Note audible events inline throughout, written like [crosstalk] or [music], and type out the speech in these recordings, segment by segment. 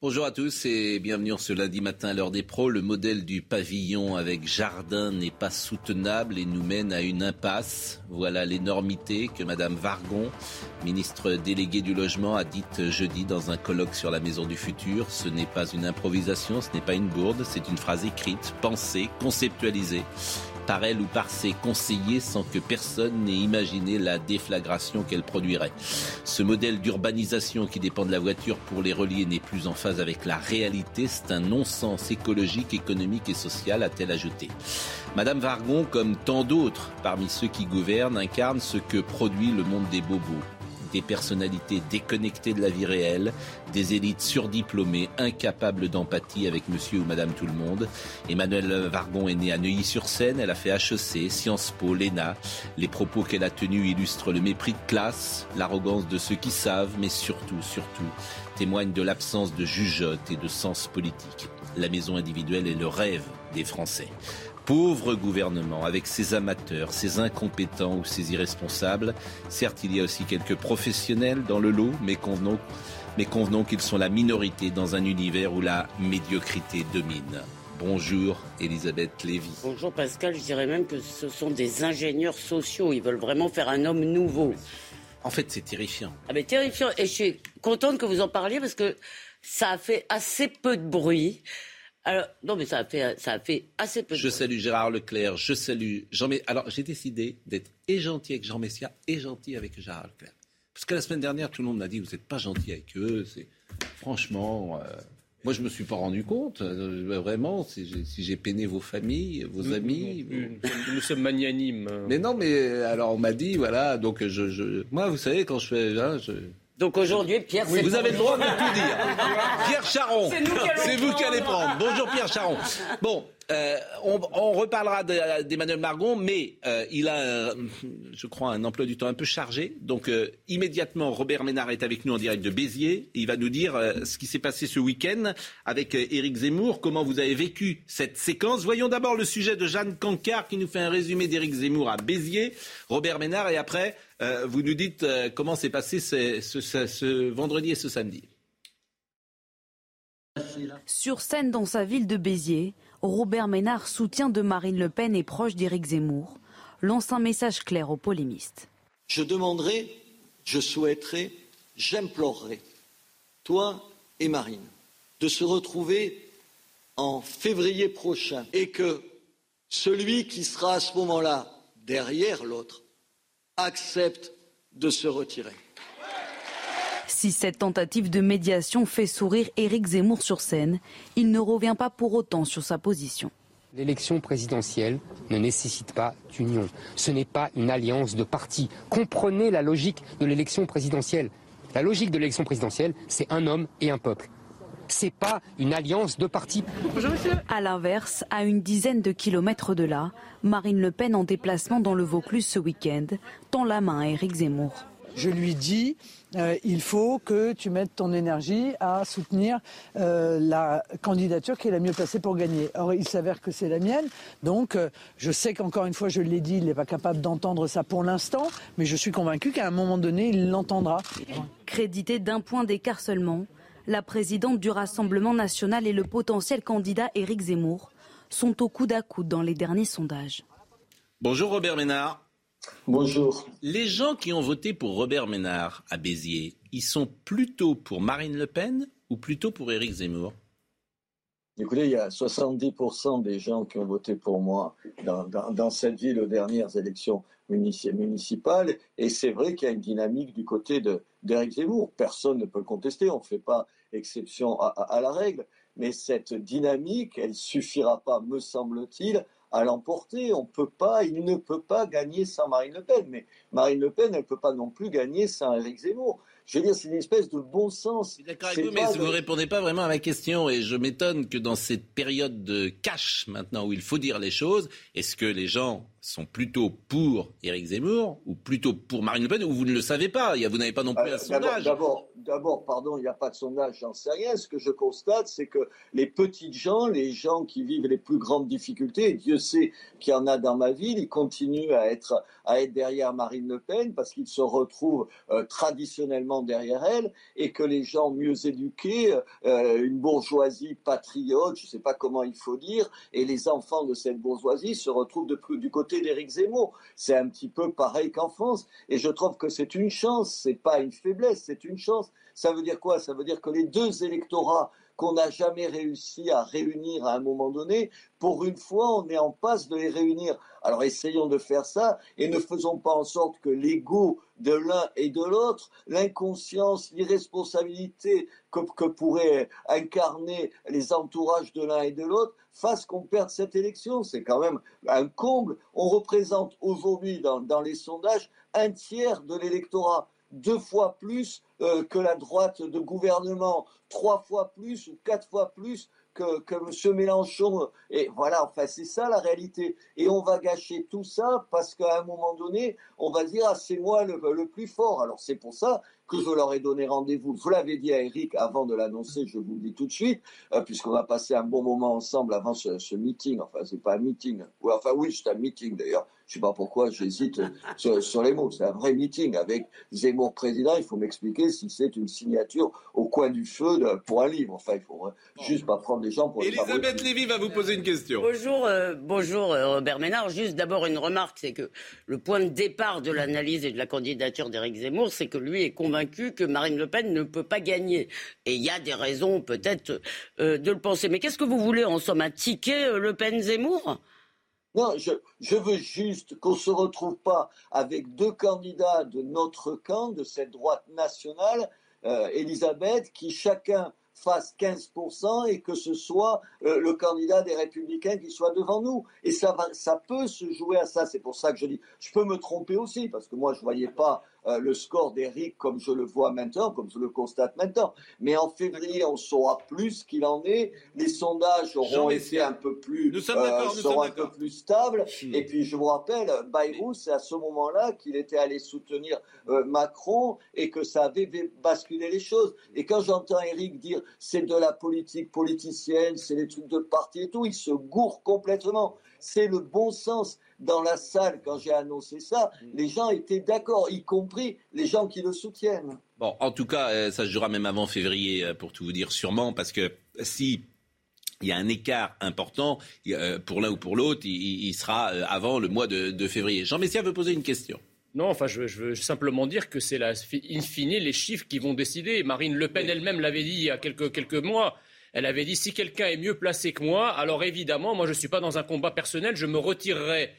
Bonjour à tous et bienvenue ce lundi matin à l'heure des pros. Le modèle du pavillon avec jardin n'est pas soutenable et nous mène à une impasse. Voilà l'énormité que Madame Vargon, ministre déléguée du logement, a dite jeudi dans un colloque sur la maison du futur. Ce n'est pas une improvisation, ce n'est pas une bourde, c'est une phrase écrite, pensée, conceptualisée par elle ou par ses conseillers sans que personne n'ait imaginé la déflagration qu'elle produirait. Ce modèle d'urbanisation qui dépend de la voiture pour les relier n'est plus en phase avec la réalité. C'est un non-sens écologique, économique et social, a-t-elle ajouté. Madame Vargon, comme tant d'autres parmi ceux qui gouvernent, incarne ce que produit le monde des bobos des personnalités déconnectées de la vie réelle, des élites surdiplômées, incapables d'empathie avec monsieur ou madame tout le monde. Emmanuel Vargon est né à Neuilly-sur-Seine, elle a fait HEC, Sciences Po, l'ENA. Les propos qu'elle a tenus illustrent le mépris de classe, l'arrogance de ceux qui savent, mais surtout, surtout, témoignent de l'absence de jugeote et de sens politique. La maison individuelle est le rêve des Français pauvre gouvernement, avec ses amateurs, ses incompétents ou ses irresponsables. Certes, il y a aussi quelques professionnels dans le lot, mais convenons, mais convenons qu'ils sont la minorité dans un univers où la médiocrité domine. Bonjour Elisabeth Lévy. Bonjour Pascal, je dirais même que ce sont des ingénieurs sociaux. Ils veulent vraiment faire un homme nouveau. En fait, c'est terrifiant. Ah mais terrifiant. Et je suis contente que vous en parliez parce que ça a fait assez peu de bruit. Alors, non, mais ça a fait, ça a fait assez peu. Je salue Gérard Leclerc, je salue Jean Messia. Alors, j'ai décidé d'être et gentil avec Jean Messia et gentil avec Gérard Leclerc. Parce que la semaine dernière, tout le monde m'a dit, vous n'êtes pas gentil avec eux. C'est Franchement, euh, moi, je ne me suis pas rendu compte. Euh, vraiment, si j'ai peiné vos familles, vos amis. Nous, sommes magnanimes. Mais non, mais alors, on m'a dit, voilà, donc je, je... Moi, vous savez, quand je fais. Hein, je donc aujourd'hui, Pierre, vous avez le droit de tout dire. [laughs] Pierre Charon, c'est vous qui allez prendre. Bonjour Pierre Charon. Bon, euh, on, reparlera d'Emmanuel Margon, mais euh, il a, je crois, un emploi du temps un peu chargé. Donc euh, immédiatement, Robert Ménard est avec nous en direct de Béziers. Il va nous dire ce qui s'est passé ce week-end avec Éric Zemmour, comment vous avez vécu cette séquence. Voyons d'abord le sujet de Jeanne Cancard qui nous fait un résumé d'Éric Zemmour à Béziers. Robert Ménard, et après, euh, vous nous dites euh, comment s'est passé ce, vendredi et ce samedi. Sur scène dans sa ville de Béziers, Robert Ménard, soutien de Marine Le Pen et proche d'Éric Zemmour, lance un message clair aux polémistes. Je demanderai, je souhaiterais, j'implorerai, toi et Marine, de se retrouver en février prochain et que celui qui sera à ce moment-là derrière l'autre accepte de se retirer. Si cette tentative de médiation fait sourire Éric Zemmour sur scène, il ne revient pas pour autant sur sa position. L'élection présidentielle ne nécessite pas d'union. Ce n'est pas une alliance de partis. Comprenez la logique de l'élection présidentielle. La logique de l'élection présidentielle, c'est un homme et un peuple c'est pas une alliance de partis. À l'inverse, à une dizaine de kilomètres de là, Marine Le Pen en déplacement dans le Vaucluse ce week-end tend la main à Éric Zemmour. Je lui dis, euh, il faut que tu mettes ton énergie à soutenir euh, la candidature qui est la mieux placée pour gagner. Or, il s'avère que c'est la mienne. Donc, euh, je sais qu'encore une fois, je l'ai dit, il n'est pas capable d'entendre ça pour l'instant, mais je suis convaincu qu'à un moment donné, il l'entendra. Crédité d'un point d'écart seulement, la présidente du Rassemblement national et le potentiel candidat Éric Zemmour sont au coude à coude dans les derniers sondages. Bonjour Robert Ménard. Bonjour. Les gens qui ont voté pour Robert Ménard à Béziers, ils sont plutôt pour Marine Le Pen ou plutôt pour Éric Zemmour? Écoutez, il y a 70% des gens qui ont voté pour moi dans, cette ville aux dernières élections municipales. Et c'est vrai qu'il y a une dynamique du côté d'Éric Zemmour. Personne ne peut le contester. On ne fait pas exception à, la règle. Mais cette dynamique, elle suffira pas, me semble-t-il, à l'emporter. On peut pas, il ne peut pas gagner sans Marine Le Pen. Mais Marine Le Pen, elle ne peut pas non plus gagner sans Éric Zemmour. Je veux dire, c'est une espèce de bon sens. Je suis d'accord avec vous, mais vous ne répondez pas vraiment à ma question. Et je m'étonne que dans cette période de cash, maintenant, où il faut dire les choses, est-ce que les gens sont plutôt pour Éric Zemmour ou plutôt pour Marine Le Pen ou vous ne le savez pas Vous n'avez pas non plus euh, un sondage. D'abord, pardon, il n'y a pas de sondage, j'en sais rien. Ce que je constate, c'est que les petites gens, les gens qui vivent les plus grandes difficultés, et Dieu sait qu'il y en a dans ma ville, ils continuent à être, à être derrière Marine Le Pen parce qu'ils se retrouvent euh, traditionnellement derrière elle et que les gens mieux éduqués, euh, une bourgeoisie patriote, je ne sais pas comment il faut dire, et les enfants de cette bourgeoisie se retrouvent de, du côté d'Éric Zemmour. C'est un petit peu pareil qu'en France. Et je trouve que c'est une chance, c'est pas une faiblesse, c'est une chance. Ça veut dire quoi? Ça veut dire que les deux électorats qu'on n'a jamais réussi à réunir à un moment donné, pour une fois, on est en passe de les réunir. Alors essayons de faire ça et ne faisons pas en sorte que l'ego de l'un et de l'autre, l'inconscience, l'irresponsabilité que, que pourraient incarner les entourages de l'un et de l'autre fasse qu'on perde cette élection. C'est quand même un comble. On représente aujourd'hui dans, dans les sondages un tiers de l'électorat deux fois plus euh, que la droite de gouvernement, trois fois plus ou quatre fois plus que, que M. Mélenchon. Et voilà, enfin, c'est ça la réalité. Et on va gâcher tout ça parce qu'à un moment donné, on va dire, ah, c'est moi le, plus fort. Alors c'est pour ça que je leur ai donné rendez-vous. Je l'avais dit à Eric avant de l'annoncer, je vous le dis tout de suite, euh, puisqu'on a passé un bon moment ensemble avant ce, ce meeting. Enfin, c'est pas un meeting. Enfin, oui, c'est un meeting d'ailleurs. Je sais pas pourquoi j'hésite [laughs] sur, les mots. C'est un vrai meeting avec Zemmour président. Il faut m'expliquer si c'est une signature au coin du feu pour un livre. Enfin, il faut juste pas prendre des gens pour. Elisabeth Lévy va vous poser une question. Bonjour, euh, bonjour euh, Robert Ménard. Juste d'abord une remarque, c'est que le point de départ de l'analyse et de la candidature d'Éric Zemmour, c'est que lui est convaincu que Marine Le Pen ne peut pas gagner. Et il y a des raisons peut-être euh, de le penser. Mais qu'est-ce que vous voulez en somme un ticket Le Pen-Zemmour non, je, veux juste qu'on ne se retrouve pas avec deux candidats de notre camp, de cette droite nationale, euh, Elisabeth, qui chacun fasse 15% et que ce soit euh, le candidat des républicains qui soit devant nous. Et ça, va, ça peut se jouer à ça. C'est pour ça que je dis, je peux me tromper aussi, parce que moi, je ne voyais pas euh, le score d'Eric comme je le vois maintenant, comme je le constate maintenant. Mais en février, on saura plus qu'il en est. Les sondages auront été un peu plus, nous sommes euh, seront un peu plus stables. Hmm. Et puis, je vous rappelle, Bayrou, c'est à ce moment-là qu'il était allé soutenir euh, Macron et que ça avait basculé les choses. Et quand j'entends Eric dire c'est de la politique politicienne, c'est des trucs de parti et tout, il se gourre complètement. C'est le bon sens dans la salle, quand j'ai annoncé ça, mm. les gens étaient d'accord, y compris les gens qui le soutiennent. Bon, en tout cas, euh, ça se jouera même avant février, euh, pour tout vous dire, sûrement, parce que si il y a un écart important euh, pour l'un ou pour l'autre, il, sera avant le mois de, février. Jean Messia veut poser une question. Non, enfin, je, veux simplement dire que c'est in fine les chiffres qui vont décider. Marine Le Pen elle-même l'avait dit il y a quelques, quelques mois. Elle avait dit si quelqu'un est mieux placé que moi, alors évidemment, moi je ne suis pas dans un combat personnel, je me retirerai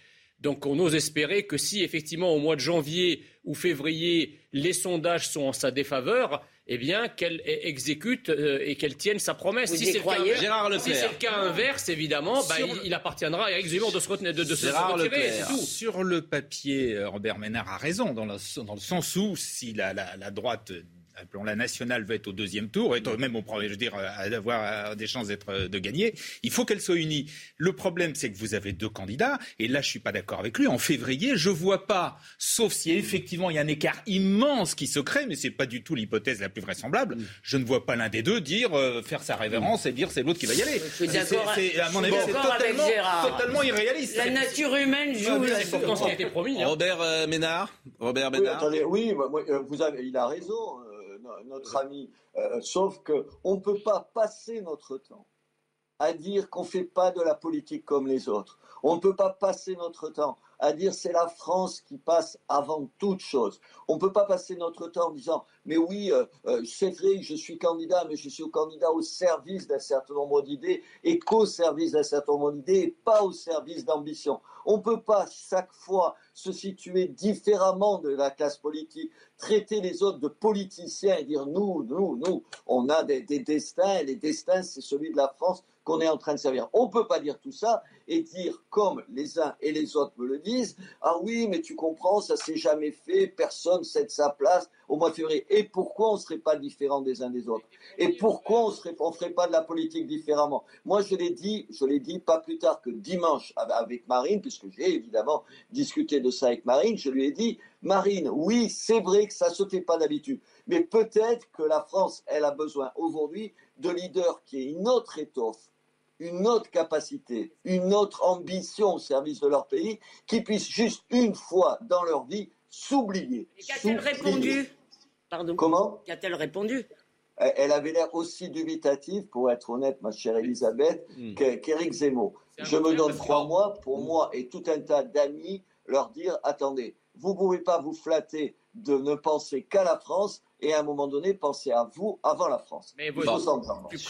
donc on ose espérer que si effectivement au mois de janvier ou février les sondages sont en sa défaveur, eh bien qu'elle exécute euh, et qu'elle tienne sa promesse. si c'est le, cas inverse, évidemment, bah, il, appartiendra à Eric Zemmour de se, de, de, se retirer. Sur le papier, euh, Robert Ménard a raison, dans le, dans le sens où si la, la, la droite appelons la nationale, veut être au deuxième tour, et même au premier, je veux dire, avoir des chances d'être euh, de gagner, il faut qu'elle soit unie. Le problème, c'est que vous avez deux candidats, et là, je suis pas d'accord avec lui. En février, je vois pas, sauf si effectivement il y a un écart immense qui se crée, mais c'est pas du tout l'hypothèse la plus vraisemblable. Je ne vois pas l'un des deux dire euh, faire sa révérence et dire c'est l'autre qui va y aller. Je suis d'accord. À mon avis, c'est totalement, totalement, irréaliste. La nature humaine joue. C'est pourtant ce qui a été promis. Robert euh, Ménard. Robert Ménard. Oui, oui, vous avez, il a raison notre ami, euh, sauf qu'on ne peut pas passer notre temps à dire qu'on ne fait pas de la politique comme les autres. On ne peut pas passer notre temps à dire c'est la France qui passe avant toute chose. On ne peut pas passer notre temps en disant mais oui, euh, euh, c'est vrai, je suis candidat, mais je suis candidat au service d'un certain nombre d'idées et qu'au service d'un certain nombre d'idées et pas au service d'ambition. On ne peut pas chaque fois se situer différemment de la classe politique, traiter les autres de politiciens et dire nous, nous, nous, on a des, des destins et les destins, c'est celui de la France qu'on est en train de servir. On ne peut pas dire tout ça et dire, comme les uns et les autres me le disent, ah oui, mais tu comprends, ça s'est jamais fait, personne cède sa place au mois de février. Et pourquoi on ne serait pas différent des uns des autres? Et pourquoi on ne ferait pas de la politique différemment? Moi, je l'ai dit, je l'ai dit pas plus tard que dimanche avec Marine, puisque j'ai évidemment discuté de ça avec Marine, je lui ai dit, Marine, oui, c'est vrai que ça ne se fait pas d'habitude, mais peut-être que la France, elle a besoin aujourd'hui de leaders qui aient une autre étoffe une autre capacité, une autre ambition au service de leur pays, qui puissent juste une fois dans leur vie s'oublier. Qu'a-t-elle répondu? Pardon? Comment? Qu'a-t-elle répondu? Elle avait l'air aussi dubitative, pour être honnête, ma chère Elisabeth, hmm. qu'Éric Zemmour. Je me donne trois mois pour moi et tout un tas d'amis leur dire attendez, vous ne pouvez pas vous flatter de ne penser qu'à la France et à un moment donné penser à vous avant la France. Mais vous,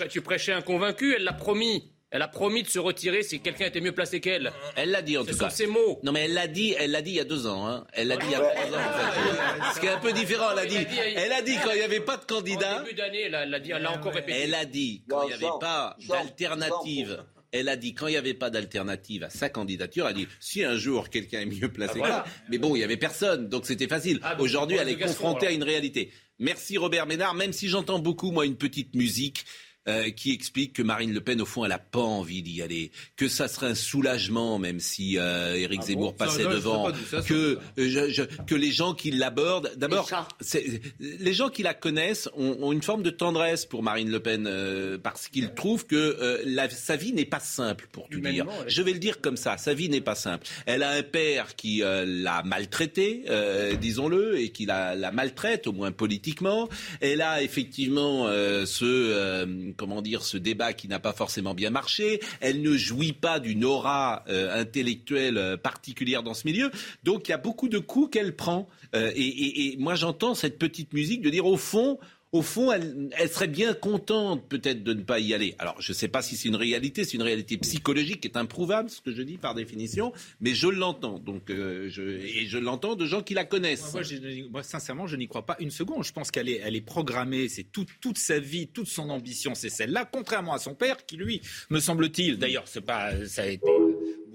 tu prêchais un convaincu, elle l'a promis. Elle a promis de se retirer si quelqu'un était mieux placé qu'elle. Elle l'a dit en tout cas. C'est ses mots. Non mais elle l'a dit, elle l'a dit il y a deux ans. Hein. Elle l'a dit il y a trois ans. En fait. Ce qui est un peu différent. Elle a dit, elle a dit quand il n'y avait pas de candidat. Au début d'année, elle a dit, elle l'a encore répété. Elle a dit quand il n'y avait pas d'alternative. Elle a dit quand il n'y avait pas d'alternative à sa candidature, elle a dit si un jour quelqu'un est mieux placé ah, mais bon, il n'y avait personne, donc c'était facile. Ah, Aujourd'hui, elle est confrontée à une réalité. Merci Robert Ménard, même si j'entends beaucoup moi une petite musique. Euh, qui explique que Marine Le Pen, au fond, elle n'a pas envie d'y aller, que ça serait un soulagement, même si euh, Éric ah Zemmour passait devant, que, euh, que les gens qui l'abordent, d'abord, les gens qui la connaissent ont, une forme de tendresse pour Marine Le Pen, parce qu'ils trouvent que sa vie n'est pas simple, pour tout dire. Je vais le dire comme ça, sa vie n'est pas simple. Elle a un père qui l'a maltraité, disons-le, et qui la, la, maltraite, au moins politiquement. Elle a effectivement ce comment dire, ce débat qui n'a pas forcément bien marché. Elle ne jouit pas d'une aura euh, intellectuelle euh, particulière dans ce milieu. Donc il y a beaucoup de coups qu'elle prend. Euh, et, et moi j'entends cette petite musique de dire au fond, au fond, elle, serait bien contente peut-être de ne pas y aller. Alors, je ne sais pas si c'est une réalité, c'est une réalité psychologique qui est improuvable, ce que je dis par définition, mais je l'entends. Donc, euh, et je l'entends de gens qui la connaissent. Moi, sincèrement, je n'y crois pas une seconde. Je pense qu'elle est, elle est programmée. C'est toute sa vie, toute son ambition, c'est celle-là. Contrairement à son père, qui lui, me semble-t-il, d'ailleurs, pas, ça a été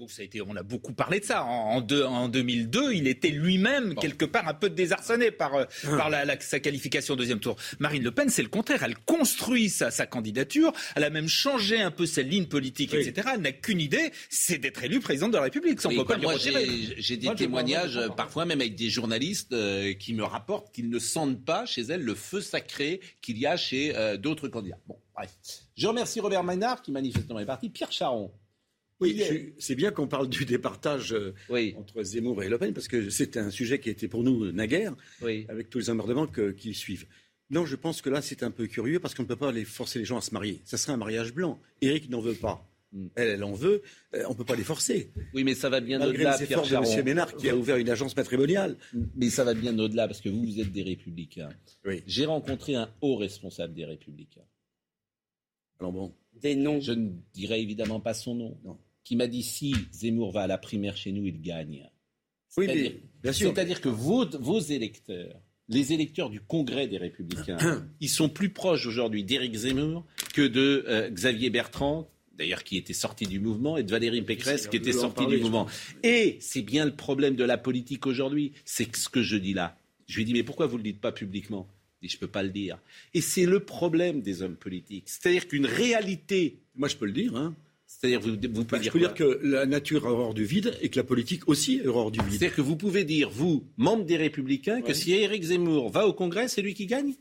ça a été, on a beaucoup parlé de ça. En, en 2002, il était lui-même quelque part un peu désarçonné par, euh, par la, sa qualification au deuxième tour. Marine Le Pen, c'est le contraire. Elle construit sa, sa, candidature. Elle a même changé un peu sa ligne politique, etc. Elle n'a qu'une idée, c'est d'être élue présidente de la République. Ça, peut pas moi, j'ai des témoignages, parfois même avec des journalistes, euh, qui me rapportent qu'ils ne sentent pas chez elle le feu sacré qu'il y a chez euh, d'autres candidats. Bon, bref. Je remercie Robert Maynard qui manifestement est parti. Pierre Charon. Oui, c'est bien qu'on parle du départage euh, entre Zemmour et Le Pen, parce que c'est un sujet qui était pour nous naguère, avec tous les emmerdements qui suivent. Non, je pense que là, c'est un peu curieux, parce qu'on ne peut pas les forcer les gens à se marier. Ça serait un mariage blanc. Eric n'en veut pas. Hmm. Elle, elle en veut. Euh, on ne peut pas les forcer. Oui, mais ça va bien au-delà. efforts de M. Ménard, qui a ouvert une agence matrimoniale. Mais ça va bien au-delà, parce que vous, vous êtes des Républicains. J'ai rencontré un haut responsable des Républicains. Alors bon. Des noms. Je ne dirai évidemment pas son nom. Non qui m'a dit si Zemmour va à la primaire chez nous, il gagne. Oui. C'est-à-dire que vos, vos électeurs, les électeurs du Congrès des Républicains, [clears throat] ils sont plus proches aujourd'hui d'Éric Zemmour que de euh, Xavier Bertrand, d'ailleurs qui était sorti du mouvement, et de Valérie Pécresse qui était sortie du mouvement. Et c'est bien le problème de la politique aujourd'hui, c'est ce que je dis là. Je lui ai dit, mais pourquoi vous ne le dites pas publiquement? Je ne peux pas le dire. Et c'est le problème des hommes politiques. C'est-à-dire qu'une réalité... Moi, je peux le dire. Hein. C'est-à-dire, vous, vous pouvez dire. Je peux dire que la nature a horreur du vide et que la politique aussi a horreur du vide. C'est-à-dire que vous pouvez dire, vous, membre des Républicains, que si Éric Zemmour va au Congrès, c'est lui qui gagne?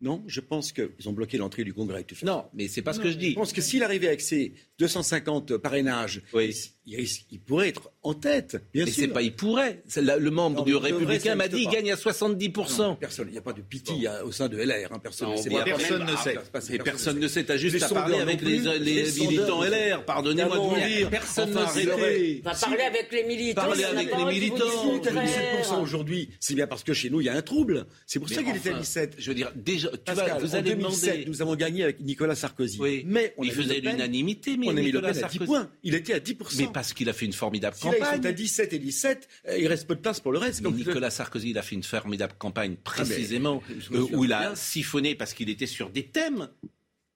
Non, je pense qu'ils ont bloqué l'entrée du Congrès. Non, mais c'est pas ce que je dis. Je pense que s'il arrivait avec ses 250 parrainages, oui. Il, pourrait être en tête, bien mais sûr. C'est pas il pourrait. le membre du Républicain m'a dit qu'il gagne à 70%. personne, il n'y a pas de pitié au sein de LR. Hein, personne, ne personne ne sait. Et personne ne sait. T'as juste à parler avec les, militants LR. Pardonnez-moi de vous le dire. Personne ne sait. Va parler avec les militants. Parler avec les militants. 17% aujourd'hui, c'est bien parce que chez nous, il y a un trouble. C'est pour ça qu'il était à 17. Je veux dire, déjà vous allez 2007, nous avons gagné avec Nicolas Sarkozy. Mais on il faisait l'unanimité, mais on a mis Le à 10 points. Il était à 10%. Mais parce qu'il a fait une formidable campagne. Là, ils sont à 17 et 17, euh, il reste peu de place pour le reste. Comme Nicolas Sarkozy, il a fait une formidable campagne ah, précisément euh, où il a siphonné parce qu'il était sur des thèmes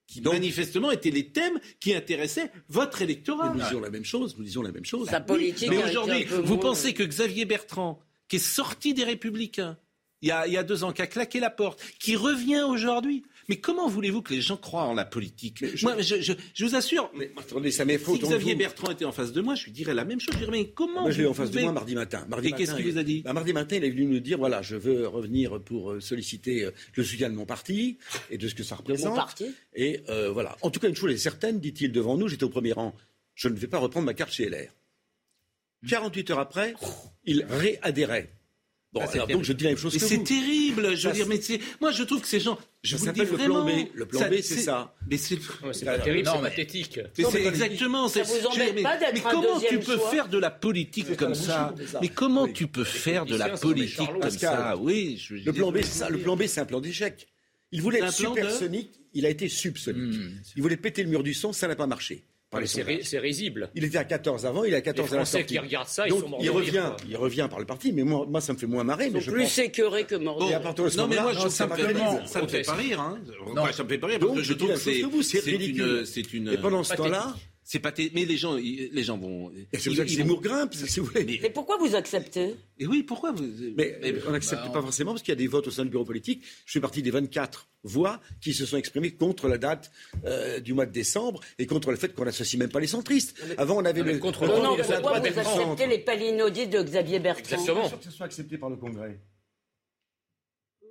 qui manifestement étaient les thèmes qui intéressaient votre électorat. nous disons la même chose, nous disons la même chose. Sa politique. Mais aujourd'hui, vous pensez que Xavier Bertrand, qui est sorti des Républicains, il y a, il y a deux ans, qui a claqué la porte, qui revient aujourd'hui, mais comment voulez-vous que les gens croient en la politique je... Moi, je, je, je, vous assure, mais, attendez, ça si Xavier Bertrand était en face de moi, je lui dirais la même chose. Je dirais, mais comment Moi, je l'ai en face de moi mardi matin. Mardi Et qu'est-ce qu'il vous a dit bah, Mardi matin, il est venu nous dire, voilà, je veux revenir pour euh, solliciter euh, le soutien de mon parti et de ce que ça représente. Mon parti Et euh, voilà. En tout cas, une chose est certaine, dit-il devant nous, j'étais au premier rang, je ne vais pas reprendre ma carte chez LR. 48 heures après, il réadhérait. Bon, ah, alors, donc je dis la même chose mais que c'est terrible, je veux dire, mais moi je trouve que ces gens, je ça vous dis vraiment, le plan B. Le plan B, c'est ça. Mais c'est pas terrible, c'est pathétique. C'est exactement. Ça vous embête mais, pas d'être mais comment tu peux faire de la politique comme ça Mais comment tu peux faire de la politique comme ça Oui, le plan B, c'est ça. Le plan B, c'est un plan d'échec. Il voulait être supersonique, il a été subsonique. Hmm. Il voulait péter le mur du son, ça n'a pas marché. C'est risible. Il était à 14 avant, il est à 14 Les Français qui regardent ça, ils sont morts il revient, il revient par le parti, mais moi, moi ça me fait moins marrer. Ils sont plus sécurés que morts. non, mais moi, ça, me fait, ça me fait pas rire. Hein. Non, ça me fait pas rire parce que je trouve que c'est ridicule. C'est une. Et pendant ce temps-là, c'est pas mais les gens, les gens vont. c'est pour ça que Zemmour grimpe, si vous voulez. Mais, pourquoi vous acceptez? Et oui, pourquoi vous Mais, on n'accepte bah, pas forcément parce qu'il y a des votes au sein du bureau politique. Je fais partie des 24 voix qui se sont exprimées contre la date euh, du mois de décembre et contre le fait qu'on n'associe même pas les centristes. Avant, on avait le contre. Non, non, pourquoi vous acceptez les palinodies de Xavier Bertrand? Exactement. sûr que ce soit accepté par le Congrès.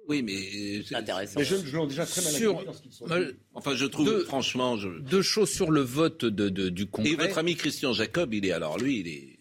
Oui, mais euh, c'est intéressant. Les jeunes l'ont déjà très mal sur... dans ce qu'ils sont. Enfin, je trouve, deux, franchement, je... deux choses sur le vote de, de, du Congrès. Et votre ami Christian Jacob, il est alors lui, il est.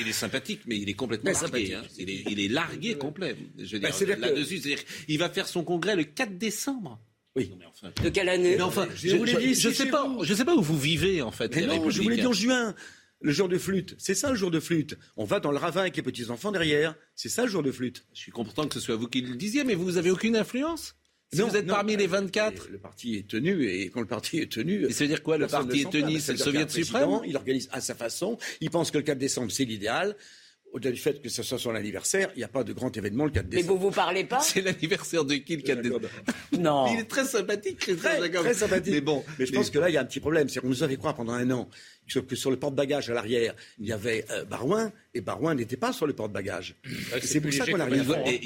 Il est sympathique, mais il est complètement largué. Hein. Il, est, il, est, largué complet. Je veux bah, dire, là-dessus, c'est-à-dire, il va faire son congrès le 4 décembre. Oui. enfin, de quelle année? Mais enfin, je, je, je, je sais pas, je sais pas où vous vivez en fait. Mais non, je vous l'ai dit en juin. Le jour de flûte, c'est ça le jour de flûte. On va dans le ravin avec les petits-enfants derrière. C'est ça le jour de flûte. Je suis content que ce soit vous qui le disiez, mais vous n'avez aucune influence si vous êtes parmi les 24 Le parti est tenu, et quand le parti est tenu... Et ça veut dire quoi, le parti est tenu C'est le Soviet suprême Il organise à sa façon, il pense que le 4 décembre, c'est l'idéal. Au-delà du fait que ce soit son anniversaire, il n'y a pas de grand événement le 4 décembre. Mais vous vous parlez pas [laughs] C'est l'anniversaire de qui le 4 décembre [laughs] Non. Il est très sympathique, très, très sympathique. Mais bon, mais je pense que là, il y a un petit problème. C'est qu'on nous avait croire pendant un an que sur le porte-bagages à l'arrière, il y avait euh, Barouin, et Barouin n'était pas sur le porte-bagages. c'est pour ça qu'on n'a rien fait.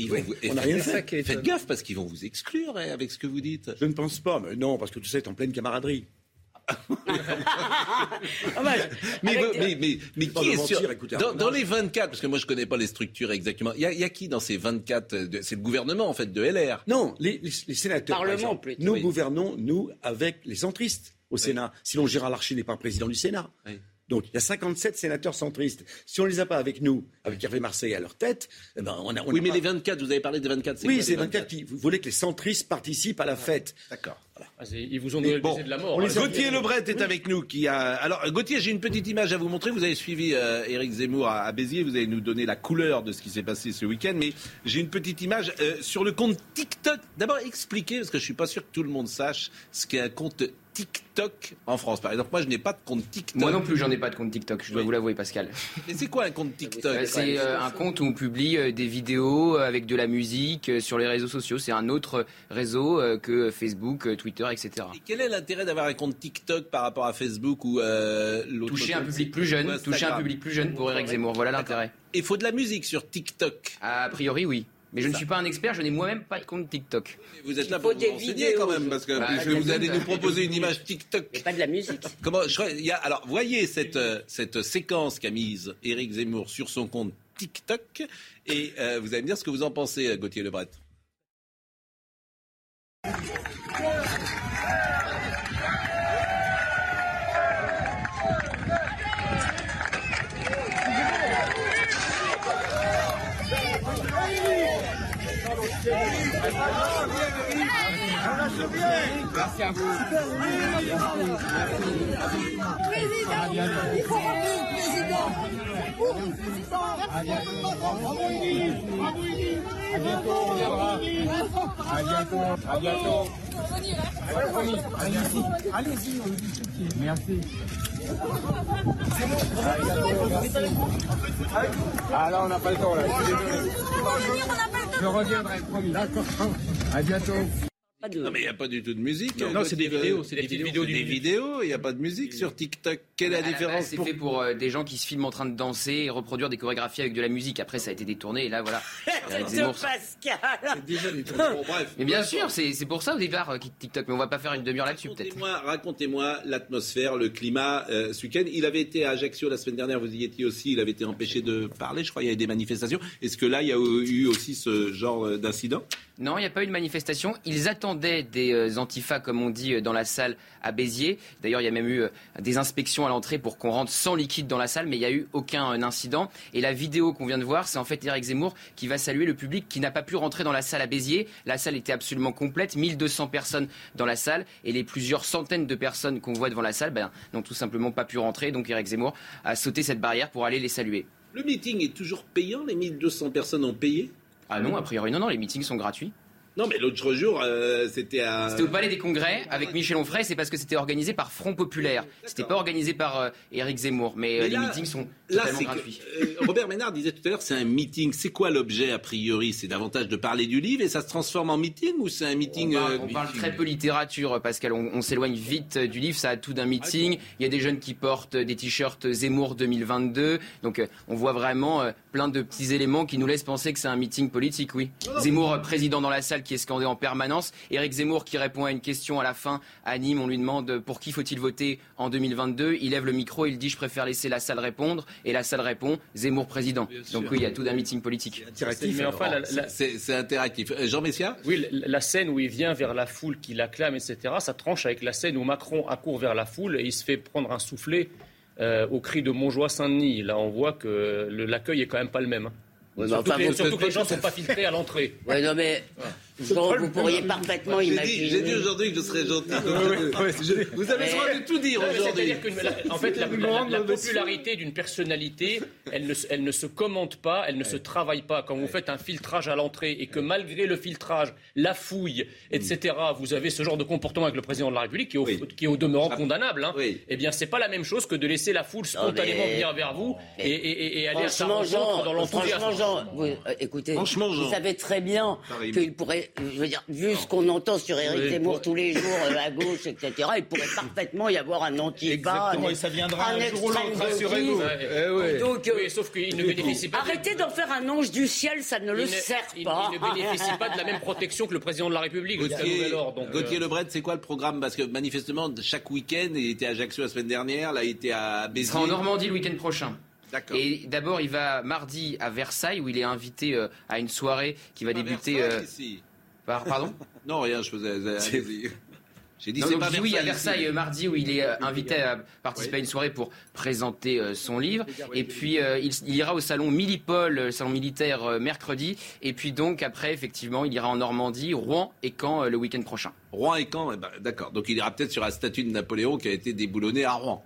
on n'a rien fait. Faites gaffe, parce qu'ils vont vous exclure hein, avec ce que vous dites. Je ne pense pas, mais non, parce que tout ça est en pleine camaraderie. [laughs] mais, mais, mais, qui est sûr dans, les 24, parce que moi je connais pas les structures exactement, il y, a qui dans ces 24 C'est le gouvernement en fait de LR Non, les, sénateurs. Parlement plutôt. Nous gouvernons, nous, avec les centristes au Sénat. Sinon Gérard Larcher n'est pas président du Sénat. Donc il y a 57 sénateurs centristes. Si on ne les a pas avec nous, avec Hervé Marseille à leur tête, eh ben, on a. oui, mais les 24, vous avez parlé des 24. Oui, c'est 24 qui. Vous voulez que les centristes participent à la fête. D'accord. Ah, ils vous ont donné bon, de la mort. Hein. Gauthier Lebret est avec nous. Qui a... Alors, Gauthier, j'ai une petite image à vous montrer. Vous avez suivi euh, Éric Zemmour à, Béziers. Vous allez nous donner la couleur de ce qui s'est passé ce week-end. Mais j'ai une petite image euh, sur le compte TikTok. D'abord, expliquer, parce que je suis pas sûr que tout le monde sache ce qu'est un compte TikTok en France. Par exemple, moi, je n'ai pas de compte TikTok. Moi non plus, j'en ai pas de compte TikTok. Je dois vous l'avouer, Pascal. [laughs] Mais c'est quoi un compte TikTok C'est euh, un compte où on publie euh, des vidéos euh, avec de la musique sur les réseaux sociaux. C'est un autre réseau que Facebook, Twitter, etc. Et quel est l'intérêt d'avoir un compte TikTok par rapport à Facebook ou l'autre Toucher un public plus jeune. Toucher un public plus jeune pour Eric Zemmour. Voilà l'intérêt. Il faut de la musique sur TikTok. A priori, oui. Mais je ne suis pas un expert, je n'ai moi-même pas de compte TikTok. Vous êtes là pour vous renseigner quand même, parce que, bah, vous allez nous proposer une image TikTok. Et pas de la musique. Comment, il y a, alors, voyez cette, euh, cette séquence qu'a mise Éric Zemmour sur son compte TikTok, et euh, vous allez me dire ce que vous en pensez, euh, Gauthier Lebret. Merci à vous. Président, il faut président. À bientôt. À bientôt, à bientôt. Allez-y, allez-y, merci. Ah là, on n'a pas le temps là. Je reviendrai, promis. D'accord. À bientôt. Non, mais il n'y a pas du tout de musique. Non, c'est des vidéos. C'est des, vidéos. Des vidéos. Il n'y a pas de musique sur TikTok. Quelle est la différence C'est fait pour euh, des gens qui se filment en train de danser et reproduire des chorégraphies avec de la musique. Après, ça a été détourné et là, voilà. [laughs] Pascal C'est déjà détourné. Bon, bref. Mais bien sûr, c'est pour ça au départ euh, TikTok. Mais on va pas faire une demi-heure là-dessus, peut-être. Racontez-moi l'atmosphère, le climat euh, ce week-end. Il avait été à Ajaccio la semaine dernière. Vous y étiez aussi. Il avait été empêché de parler. Je crois qu'il y avait des manifestations. Est-ce que là, il y a eu aussi ce genre d'incident? Non, il n'y a pas eu de manifestation. Ils attendaient des antifas, comme on dit, dans la salle à Béziers. D'ailleurs, il y a même eu des inspections à l'entrée pour qu'on rentre sans liquide dans la salle, mais il n'y a eu aucun incident. Et la vidéo qu'on vient de voir, c'est en fait Eric Zemmour qui va saluer le public qui n'a pas pu rentrer dans la salle à Béziers. La salle était absolument complète, 1200 personnes dans la salle, et les plusieurs centaines de personnes qu'on voit devant la salle ben, n'ont tout simplement pas pu rentrer. Donc Eric Zemmour a sauté cette barrière pour aller les saluer. Le meeting est toujours payant Les 1200 personnes ont payé? Ah non, a priori non, non, les meetings sont gratuits. Non, mais l'autre jour, euh, c'était à. C'était au Palais des Congrès avec Michel Onfray. C'est parce que c'était organisé par Front Populaire. C'était pas organisé par euh, Éric Zemmour. Mais, euh, les meetings sont totalement gratuits. Robert Ménard disait tout à l'heure, c'est un meeting. C'est quoi l'objet a priori? C'est davantage de parler du livre et ça se transforme en meeting ou c'est un meeting On parle, très peu littérature, Pascal. On, on s'éloigne vite du livre. Ça a tout d'un meeting. Il y a des jeunes qui portent des t-shirts Zemmour 2022. Donc on voit vraiment plein de petits éléments qui nous laissent penser que c'est un meeting politique. Oui. Zemmour président dans la salle qui est scandé en permanence. Éric Zemmour qui répond à une question à la fin à Nîmes, on lui demande pour qui faut-il voter en 2022. Il lève le micro, il dit je préfère laisser la salle répondre et la salle répond Zemmour président. Donc oui, il y a tout d'un meeting politique. Mais enfin, c'est interactif. Euh, Jean Messia? Oui, la scène où il vient vers la foule qui l'acclame, etc. Ça tranche avec la scène où Macron accourt vers la foule et il se fait prendre un soufflet. Euh, au cri de Montjoie-Saint-Denis. Là, on voit que l'accueil est quand même pas le même. Hein. surtout, que, les, gens ne sont pas filtrés à l'entrée. Oui, non, mais vous pourriez parfaitement imaginer. J'ai dit aujourd'hui que je serais gentil. vous avez le droit de tout dire aujourd'hui. En fait, la, popularité d'une personnalité, elle ne, elle ne se commente pas, elle ne se travaille pas. Quand vous faites un filtrage à l'entrée et que malgré le filtrage, la fouille, etc., vous avez ce genre de comportement avec le président de la République qui est au, qui est au demeurant ah. condamnable, hein, eh bien, c'est pas la même chose que de laisser la foule spontanément venir vers vous et, aller à sa rencontre dans l'enthousiasme. Franchement, Jean, vous, euh, écoutez, vous savez très bien qu'il pourrait je veux dire, vu ce qu'on entend sur Éric Zemmour tous les jours euh, à gauche, etc., il pourrait parfaitement y avoir un anti Exactement, et ça viendra un, jour ou l'autre, rassurez-vous. Eh Donc, oui, sauf qu'il ne bénéficie pas. Arrêtez d'en faire un ange du ciel, ça ne le sert pas. Il, ne bénéficie pas de la même protection que le président de la République. Gauthier, Gauthier euh, Lebret, c'est quoi le programme? Parce que manifestement, chaque week-end, il était à Ajaccio la semaine dernière, là, il était à Béziers. Il sera en Normandie le week-end prochain. Et d'abord, il va mardi à Versailles où il est invité euh, à une soirée qui va débuter. Pardon [laughs] Non, rien, je faisais. [laughs] J'ai dit, c'est pas oui, à Versailles, mardi, où il est euh, invité à participer à une soirée pour présenter euh, son livre. Et puis, euh, il, ira au salon Millipol, le salon militaire, mercredi. Et puis, donc, après, effectivement, il ira en Normandie, Rouen et Caen le week-end prochain. Rouen et Caen, eh ben, d'accord. Donc, il ira peut-être sur la statue de Napoléon qui a été déboulonnée à Rouen.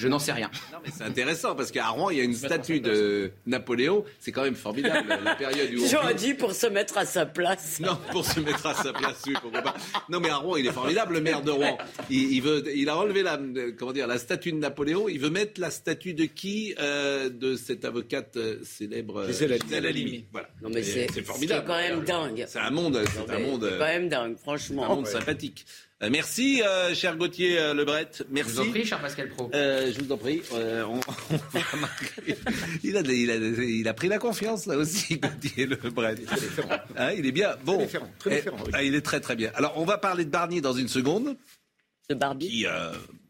Je n'en sais rien. Non, mais c'est intéressant parce qu'à Rouen, il y a une statue de Napoléon. C'est quand même formidable, la [laughs] période où. J'aurais dit pour se mettre à sa place. Non, pour se mettre à sa place, oui, pourquoi pas. Non, mais à Rouen, il est formidable, le maire de Rouen. Il, veut, il a enlevé la, comment dire, la statue de Napoléon. Il veut mettre la statue de qui euh, De cette avocate euh, célèbre, Gisèle Halimi. Voilà. Non, mais c'est formidable. C'est quand même dingue. C'est un monde, c'est un monde. C'est quand même dingue, franchement. Un monde sympathique. Euh, merci, euh, cher Gauthier euh, Lebret. Merci. Je vous en prie, cher Pascal Pro. je vous en prie. [laughs] il, a, il, a, il, a, pris la confiance, là aussi, [laughs] Gauthier Lebret. Hein, il est bien. Bon. Très différent, eh, ah, il est très, très bien. Alors, on va parler de Barnier dans une seconde. De Barnier Qui,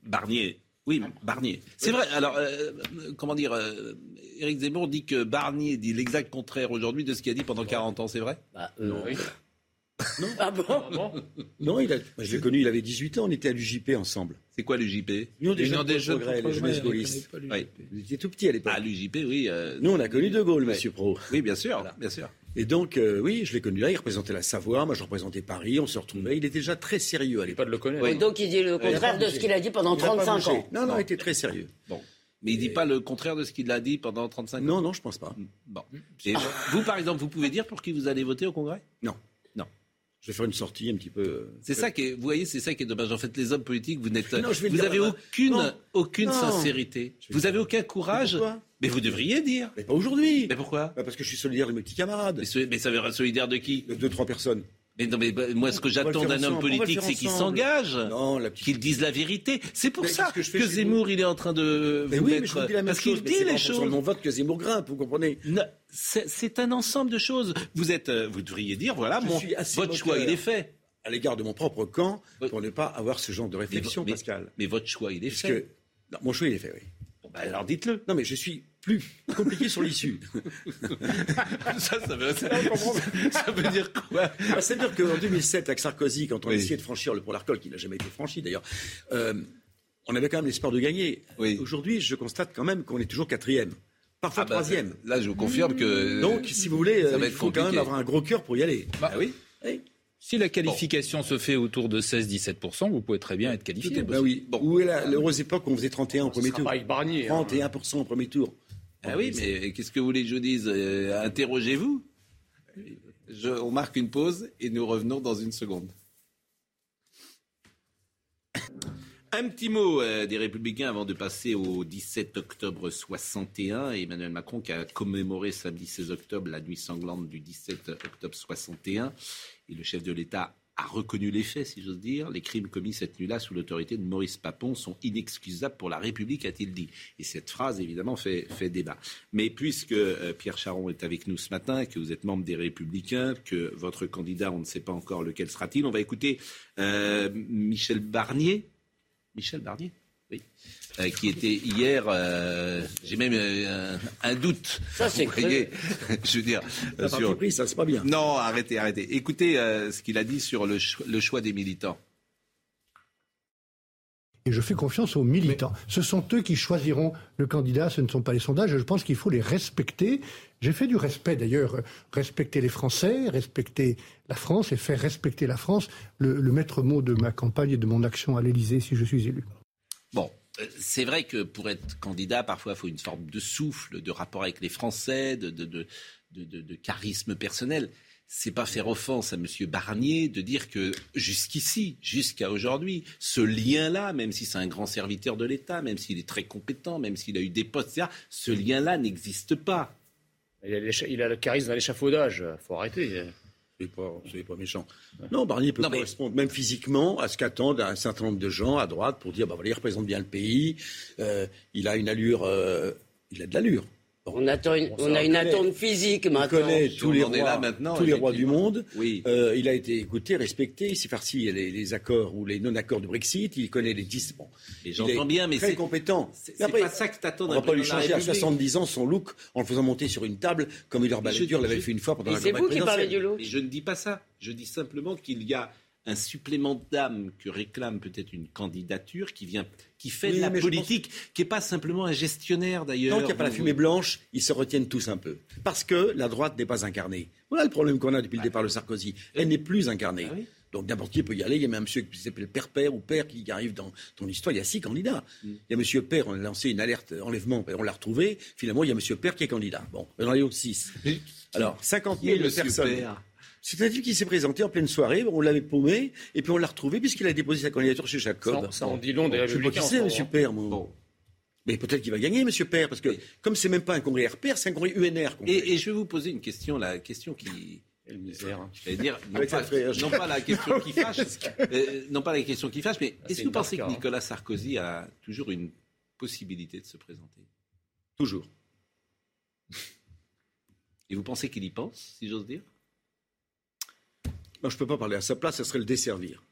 Barnier. Oui, Barnier. C'est vrai. Alors, comment dire Éric Zemmour dit que Barnier dit l'exact contraire aujourd'hui de ce qu'il a dit pendant 40 ans, c'est vrai? Bah, oui. Non. Ah bon Non, il a, je l'ai connu, il avait 18 ans, on était à l'UJP ensemble. C'est quoi l'UJP Nous, des jeunes, des jeunes progrès, les jeunesses gaullistes. Oui. Vous étiez tout petit à l'époque. Ah, l'UJP, oui. Euh, Nous, on a connu De Gaulle, monsieur Pro. Oui, bien sûr, bien sûr. Et donc, euh, oui, je l'ai connu là, il représentait la Savoie, moi je représentais Paris, on se retrouvait. Il était déjà très sérieux à l'époque. Pas de le connaître. Donc il dit le contraire de ce qu'il a dit pendant 35 ans. Non, non, il était très sérieux. Bon. Mais il ne dit pas le contraire de ce qu'il a dit pendant 35 ans Non, non, je pense pas. Bon. vous, par exemple, vous pouvez dire pour qui vous allez voter au Congrès? Non. Je vais faire une sortie un petit peu. Euh, c'est ça qui est, vous voyez, c'est ça qui est dommage. En fait, les hommes politiques, vous n'êtes, vous n'avez aucune, aucune sincérité. Vous n'avez aucun courage. Mais vous devriez dire. Mais pas aujourd'hui. Mais pourquoi bah, Parce que je suis solidaire de mes petits camarades. Mais, ça veut dire solidaire de qui? De deux, trois personnes. Mais non, mais bah, moi, ce que j'attends d'un homme politique, c'est qu'il s'engage, qu'il dise la vérité. C'est pour ça que, Zemmour, il est en train de mais vous oui, mettre... Mais je la même parce qu'il dit les choses. C'est mon vote que Zemmour grimpe, vous comprenez? C'est un ensemble de choses. Vous êtes, euh, vous devriez dire, voilà, mon, votre choix, il est fait. À l'égard de mon propre camp, pour ne pas avoir ce genre de réflexion, Pascal. Mais votre choix, il est fait. mon choix, il est fait, oui. Bah, alors dites-le. Non, mais je suis plus compliqué sur l'issue. [laughs] ça, ça veut, [laughs] ça, veut, dire quoi bah, C'est-à-dire qu'en 2007, avec Sarkozy, quand on a essayé de franchir le pôle alcool, qui n'a jamais été franchi d'ailleurs, euh, on avait quand même l'espoir de gagner. Aujourd'hui, je constate quand même qu'on est toujours quatrième. Parfois ah bah, troisième. Là, je vous confirme que. Donc, si vous voulez, euh, il faut quand même avoir un gros cœur pour y aller. Bah, oui. Si la qualification se fait autour de 16-17%, vous pouvez très bien être qualifié. Bah oui. Bon. Où est l'heureuse époque où on faisait 31 au premier tour pas avec Barnier, 31% hein. au premier tour. Ah oui, mais qu'est-ce que vous voulez que je dise euh, Interrogez-vous. on marque une pause et nous revenons dans une seconde. Un petit mot euh, des Républicains avant de passer au 17 octobre 61. Emmanuel Macron qui a commémoré samedi 16 octobre la nuit sanglante du 17 octobre 61. Et le chef de l'État a reconnu les faits, si j'ose dire. Les crimes commis cette nuit-là sous l'autorité de Maurice Papon sont inexcusables pour la République, a-t-il dit. Et cette phrase, évidemment, fait, débat. Mais puisque euh, Pierre Charon est avec nous ce matin, que vous êtes membre des Républicains, que votre candidat, on ne sait pas encore lequel sera-t-il, on va écouter euh, Michel Barnier. Michel Barnier oui. Euh, qui était hier. Euh, j'ai même euh, un, doute. Ça, c'est [laughs] Je veux dire. Sur... Pris, ça, c'est pas bien. Non, arrêtez, arrêtez. Écoutez ce qu'il a dit sur le, choix des militants. Et je fais confiance aux militants. Ce sont eux qui choisiront le candidat, ce ne sont pas les sondages. Je pense qu'il faut les respecter. J'ai fait du respect d'ailleurs, respecter les Français, respecter la France et faire respecter la France, le, le maître mot de ma campagne et de mon action à l'Élysée si je suis élu. Bon, c'est vrai que pour être candidat, parfois, il faut une forme de souffle, de rapport avec les Français, de, charisme personnel. C'est pas faire offense à M. Barnier de dire que jusqu'ici, jusqu'à aujourd'hui, ce lien-là, même si c'est un grand serviteur de l'État, même s'il est très compétent, même s'il a eu des postes, ce lien-là n'existe pas. Il a, il a le charisme à l'échafaudage. faut arrêter. Soyez pas, pas méchant. Non, Barnier peut correspondre même physiquement à ce qu'attendent un certain nombre de gens à droite pour dire bah voilà, il représente bien le pays, euh, il a une allure, euh, il a de l'allure. On, attend on, a une attente physique maintenant. Il connaît tous les rois, maintenant, tous les rois du monde. Oui. Euh, il a été écouté, respecté. Il sait faire si les, les accords ou les non-accords du Brexit. Il connaît les 10. Bon, j'entends bien, mais très compétent. C'est pas ça que t'attends. On va pas lui changer à 70 ans son look en le faisant monter sur une table comme Hubert Balladur l'avait fait une fois pendant la campagne présidentielle. C'est vous qui parlez du look. je ne dis pas ça. Je dis simplement qu'il y a un supplément d'âme que réclame peut-être une candidature qui vient, qui fait de la politique, qui n'est pas simplement un gestionnaire d'ailleurs. Tant qu'il n'y a pas la fumée blanche, ils se retiennent tous un peu. Parce que la droite n'est pas incarnée. Voilà le problème qu'on a depuis le départ de Sarkozy. Elle n'est plus incarnée. Ah Donc n'importe qui peut y aller? Il y a même un monsieur qui s'appelle Père Père ou Père qui arrive dans ton histoire. Il y a six candidats. Mm. Il y a monsieur Père, on a lancé une alerte enlèvement, on l'a retrouvé. Finalement, il y a monsieur Père qui est candidat. Bon, on en est au six. Alors, 50 000 personnes. C'est-à-dire qu'il s'est présenté en pleine soirée, on l'avait paumé, et puis on l'a retrouvé puisqu'il a déposé sa candidature chez Jacob. Ça, ça on dit long des Je ne sais pas qui c'est, M. Père, Mais peut-être qu'il va gagner, M. Père, parce que comme c'est même pas un congrès RPR, c'est un congrès UNR. Et, je vais vous poser une question, la question qui. Misère. [laughs] Je vais dire, non pas, la question qui [laughs] fâche, euh, non pas la question qui fâche, mais ah, est-ce que vous pensez que Nicolas Sarkozy a toujours une possibilité de se présenter? Toujours. Et vous pensez qu'il y pense, si j'ose dire? Moi, je ne peux pas parler à sa place, ça serait le desservir.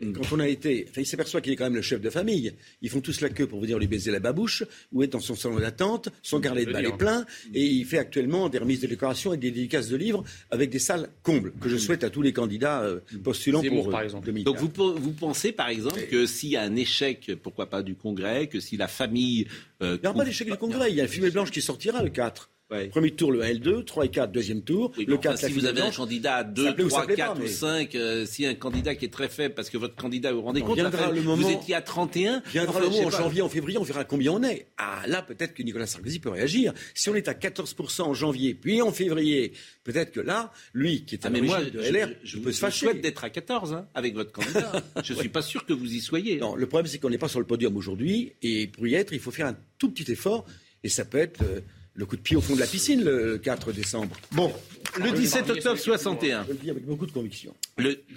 Quand on a été, enfin, il s'aperçoit qu'il est quand même le chef de famille. Ils font tous la queue pour vous dire lui baiser la babouche, ou être dans son salon d'attente, son carnet de balai plein, et il fait actuellement des remises de décoration et des dédicaces de livres avec des salles combles que je mm. souhaite à tous les candidats euh, postulants pour par exemple. Donc vous, vous pensez par exemple que s'il y a un échec, pourquoi pas du Congrès, que si la famille, euh, il n'y aura pas d'échec du Congrès. Il y a la fumée blanche qui sortira le 4. Premier tour, le L2, 3 et 4, deuxième tour. le 4, si vous avez un candidat à 2, 3, 4 ou 5, euh, si un candidat qui est très faible, parce que votre candidat, vous vous rendez compte, le moment, vous étiez à 31. Viendra le moment en janvier, en février, on verra combien on est. Ah, là, peut-être que Nicolas Sarkozy peut réagir. Si on est à 14% en janvier, puis en février, peut-être que là, lui, qui est un ah, mais moi, de LR, je, je, peux se fâcher. Je souhaite d'être à 14 hein, avec votre candidat. [laughs] je ne suis pas sûr que vous y soyez. Non, le problème, c'est qu'on n'est pas sur le podium aujourd'hui, et pour y être, il faut faire un tout petit effort, et ça peut être... Euh, le coup de pied au fond de la piscine le 4 décembre. Bon, le 17 octobre 61. Je le dis avec beaucoup de conviction. Le... [laughs]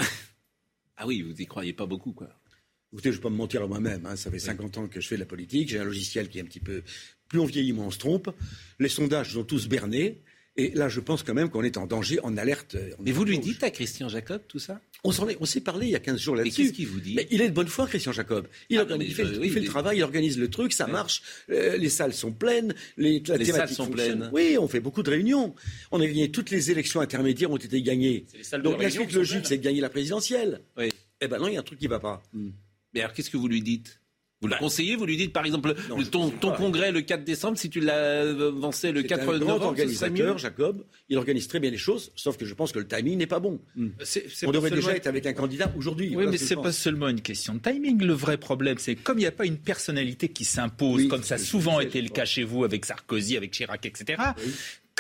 Ah oui, vous n'y croyez pas beaucoup, quoi. Écoutez, je ne vais pas me mentir à moi-même. Hein. Ça fait 50 ans que je fais de la politique. J'ai un logiciel qui est un petit peu. Plus on vieillit, moins on se trompe. Les sondages sont tous bernés. Et là, je pense quand même qu'on est en danger, en alerte. Mais vous lui dites à Christian Jacob tout ça? On s'est parlé il y a 15 jours là-dessus. Qu'est-ce qu'il vous dit Il est de bonne foi, Christian Jacob. Il, ah, fait, le travail, il organise le truc, ça marche. Euh, les salles sont pleines, les, les salles sont pleines. Oui, on fait beaucoup de réunions. On a gagné toutes les élections intermédiaires ont été gagnées. Donc la suite logique, c'est de gagner la présidentielle. Oui. Eh ben non, il y a un truc qui ne va pas. Hmm. Mais alors, qu'est-ce que vous lui dites? Vous le conseillez, vous lui dites par exemple ton, congrès le 4 décembre, si tu l'avancé le 4 novembre. un grand organisateur, Jacob. Il organise très bien les choses, sauf que je pense que le timing n'est pas bon. Hmm. On devrait déjà être avec un candidat aujourd'hui. Oui, mais c'est pas seulement une question de timing. Le vrai problème, c'est comme il n'y a pas une personnalité qui s'impose, comme ça a souvent été le cas chez vous avec Sarkozy, avec Chirac, etc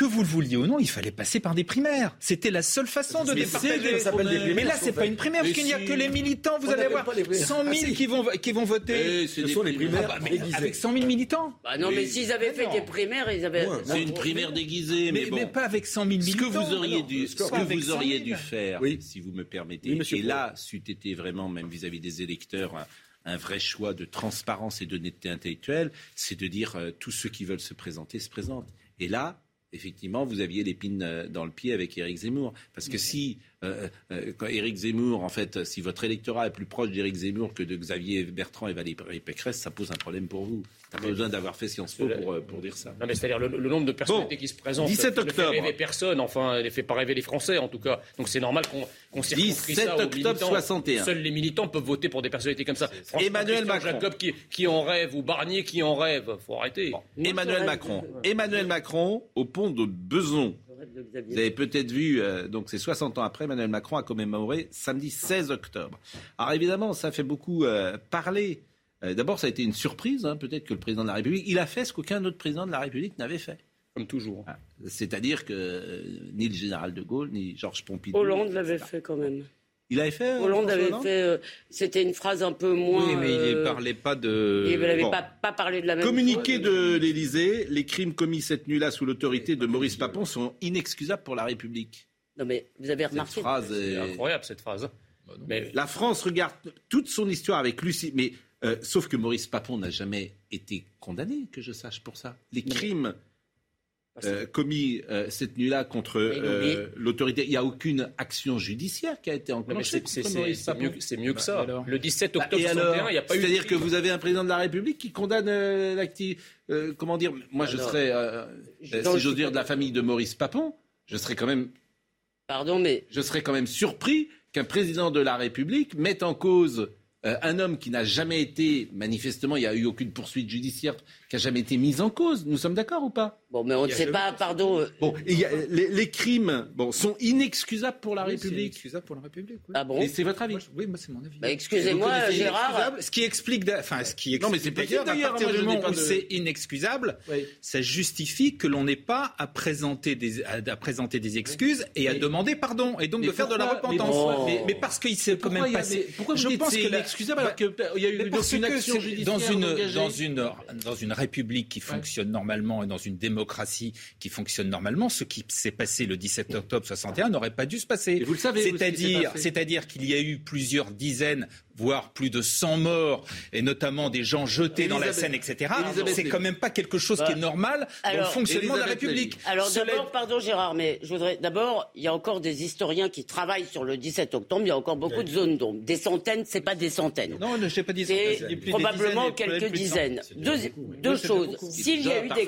que vous le vouliez ou non, il fallait passer par des primaires. C'était la seule façon de départager. Mais là, c'est pas une primaire, parce qu'il n'y a que les militants. Vous allez avoir 100 000 ah, qui, vont, qui vont voter. Ce sont les primaires ah, bah, avec 100 000 militants. Bah non, mais s'ils avaient fait des primaires, ils avaient. C'est une primaire déguisée, mais, mais, pas avec 100 000 militants. Ce que vous auriez dû, ce que vous auriez dû faire, si vous me permettez, et là, c'eût été vraiment, même vis-à-vis des électeurs, un vrai choix de transparence et d'honnêteté intellectuelle, c'est de dire euh, tous ceux qui veulent se présenter se présentent. Et là, effectivement, vous aviez l'épine euh, dans le pied avec Éric Zemmour. Parce que si, euh, euh, quand Éric Zemmour, en fait, si votre électorat est plus proche d'Éric Zemmour que de Xavier Bertrand et Valérie Pécresse, ça pose un problème pour vous. T'as pas besoin d'avoir fait Sciences Po pour, pour dire ça. Non, mais c'est-à-dire le, nombre de personnalités qui se présentent 17 octobre. ne fait rêver personne, enfin, ne fait pas rêver les Français en tout cas. Donc c'est normal qu'on qu 17 octobre 61. Seuls les militants peuvent voter pour des personnalités comme ça. Emmanuel Macron. Jacob qui, qui, en rêve ou Barnier qui en rêve, faut arrêter. Emmanuel Macron. Emmanuel Macron au pont de Beson. Vous avez peut-être vu, euh, donc c'est 60 ans après, Emmanuel Macron a commémoré samedi 16 octobre. Alors évidemment, ça fait beaucoup euh, parler euh, d'abord, ça a été une surprise, hein, peut-être que le président de la République, il a fait ce qu'aucun autre président de la République n'avait fait. Comme toujours. Ah, c'est-à-dire que euh, ni le général de Gaulle, ni Georges Pompidou. Hollande l'avait fait quand même. Il avait fait euh, Hollande avait fait. c'était une phrase un peu moins. Oui, mais il ne parlait pas de. Il n'avait pas, pas, parlé de la même Communiqué de l'Élysée les crimes commis cette nuit-là sous l'autorité de Maurice Papon sont inexcusables pour la République. Non, mais vous avez remarqué. Cette phrase est... incroyable, cette phrase. Bah mais... La France regarde toute son histoire avec Lucie. Mais euh, sauf que Maurice Papon n'a jamais été condamné, que je sache pour ça. Les crimes euh, commis euh, cette nuit-là contre l'autorité, il n'y a aucune action judiciaire qui a été enclenchée. C'est mieux, mieux, que ça. le 17 bah, octobre 61, il n'y a pas eu. C'est-à-dire que vous avez un président de la République qui condamne l'activité. comment dire Moi, je serais, si j'ose dire, de la famille de Maurice Papon, je serais quand même. Pardon, mais. Je serais quand même surpris qu'un président de la République mette en cause euh, un homme qui n'a jamais été, manifestement, il n'y a eu aucune poursuite judiciaire, qui n'a jamais été mise en cause. Nous sommes d'accord ou pas? Bon, mais on ne sait pas, pardon. Euh, bon, les, crimes bon, sont inexcusables pour la République. Inexcusables pour la République. Ah bon C'est votre avis Oui, moi c'est mon avis. Bah, excusez-moi, Gérard. Ce qui explique, enfin, ce qui explique non, mais c'est pas d'ailleurs. À partir du moment où c'est inexcusable, ça justifie que l'on n'ait pas à présenter des, à, présenter des excuses et à demander pardon et donc de faire de la repentance. Mais, parce qu'il s'est quand même passé. Pourquoi je pense que excusable alors qu'il y a eu une action judiciaire dans une dans une dans une République qui fonctionne normalement et dans une démocratie démocratie qui fonctionne normalement, ce qui s'est passé le 17 octobre 61 n'aurait pas dû se passer. vous le savez. C'est-à-dire, c'est-à-dire qu'il y a eu plusieurs dizaines voire plus de 100 morts, et notamment des gens jetés dans la Seine, etc., c'est quand même pas quelque chose qui est normal dans le fonctionnement de la République. Alors d'abord, pardon Gérard, mais je voudrais d'abord, il y a encore des historiens qui travaillent sur le 17 octobre, il y a encore beaucoup de zones d'ombre. Des centaines, c'est pas des centaines. Non, je sais pas des probablement quelques dizaines. Deux, deux choses. S'il y a eu des...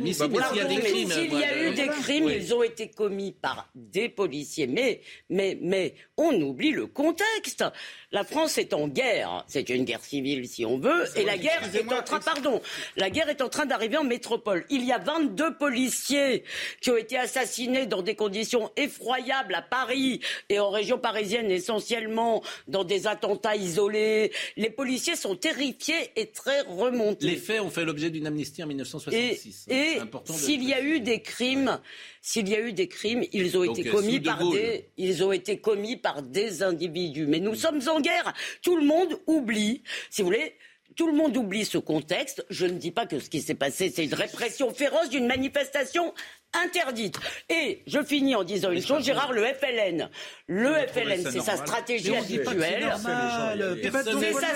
mais s'il y a des crimes, s'il y a eu des crimes, ils ont été commis par des policiers. Mais, mais, mais, on oublie le contexte. La France est en guerre. C'est une guerre civile, si on veut, et la guerre est en train, pardon, la guerre est en train d'arriver en métropole. Il y a 22 policiers qui ont été assassinés dans des conditions effroyables à Paris et en région parisienne essentiellement, dans des attentats isolés. Les policiers sont terrifiés et très remontés. Les faits ont fait l'objet d'une amnistie en 1966. Et, s'il y a eu des crimes, s'il y a eu des crimes, ils ont été commis par des, ils ont été commis par des individus. Mais nous sommes en guerre. Tout le monde oublie, si vous voulez, tout le monde oublie ce contexte. Je ne dis pas que ce qui s'est passé, c'est une répression féroce d'une manifestation interdite. Et je finis en disant une chose, Gérard, le FLN. Le FLN, c'est sa stratégie habituelle.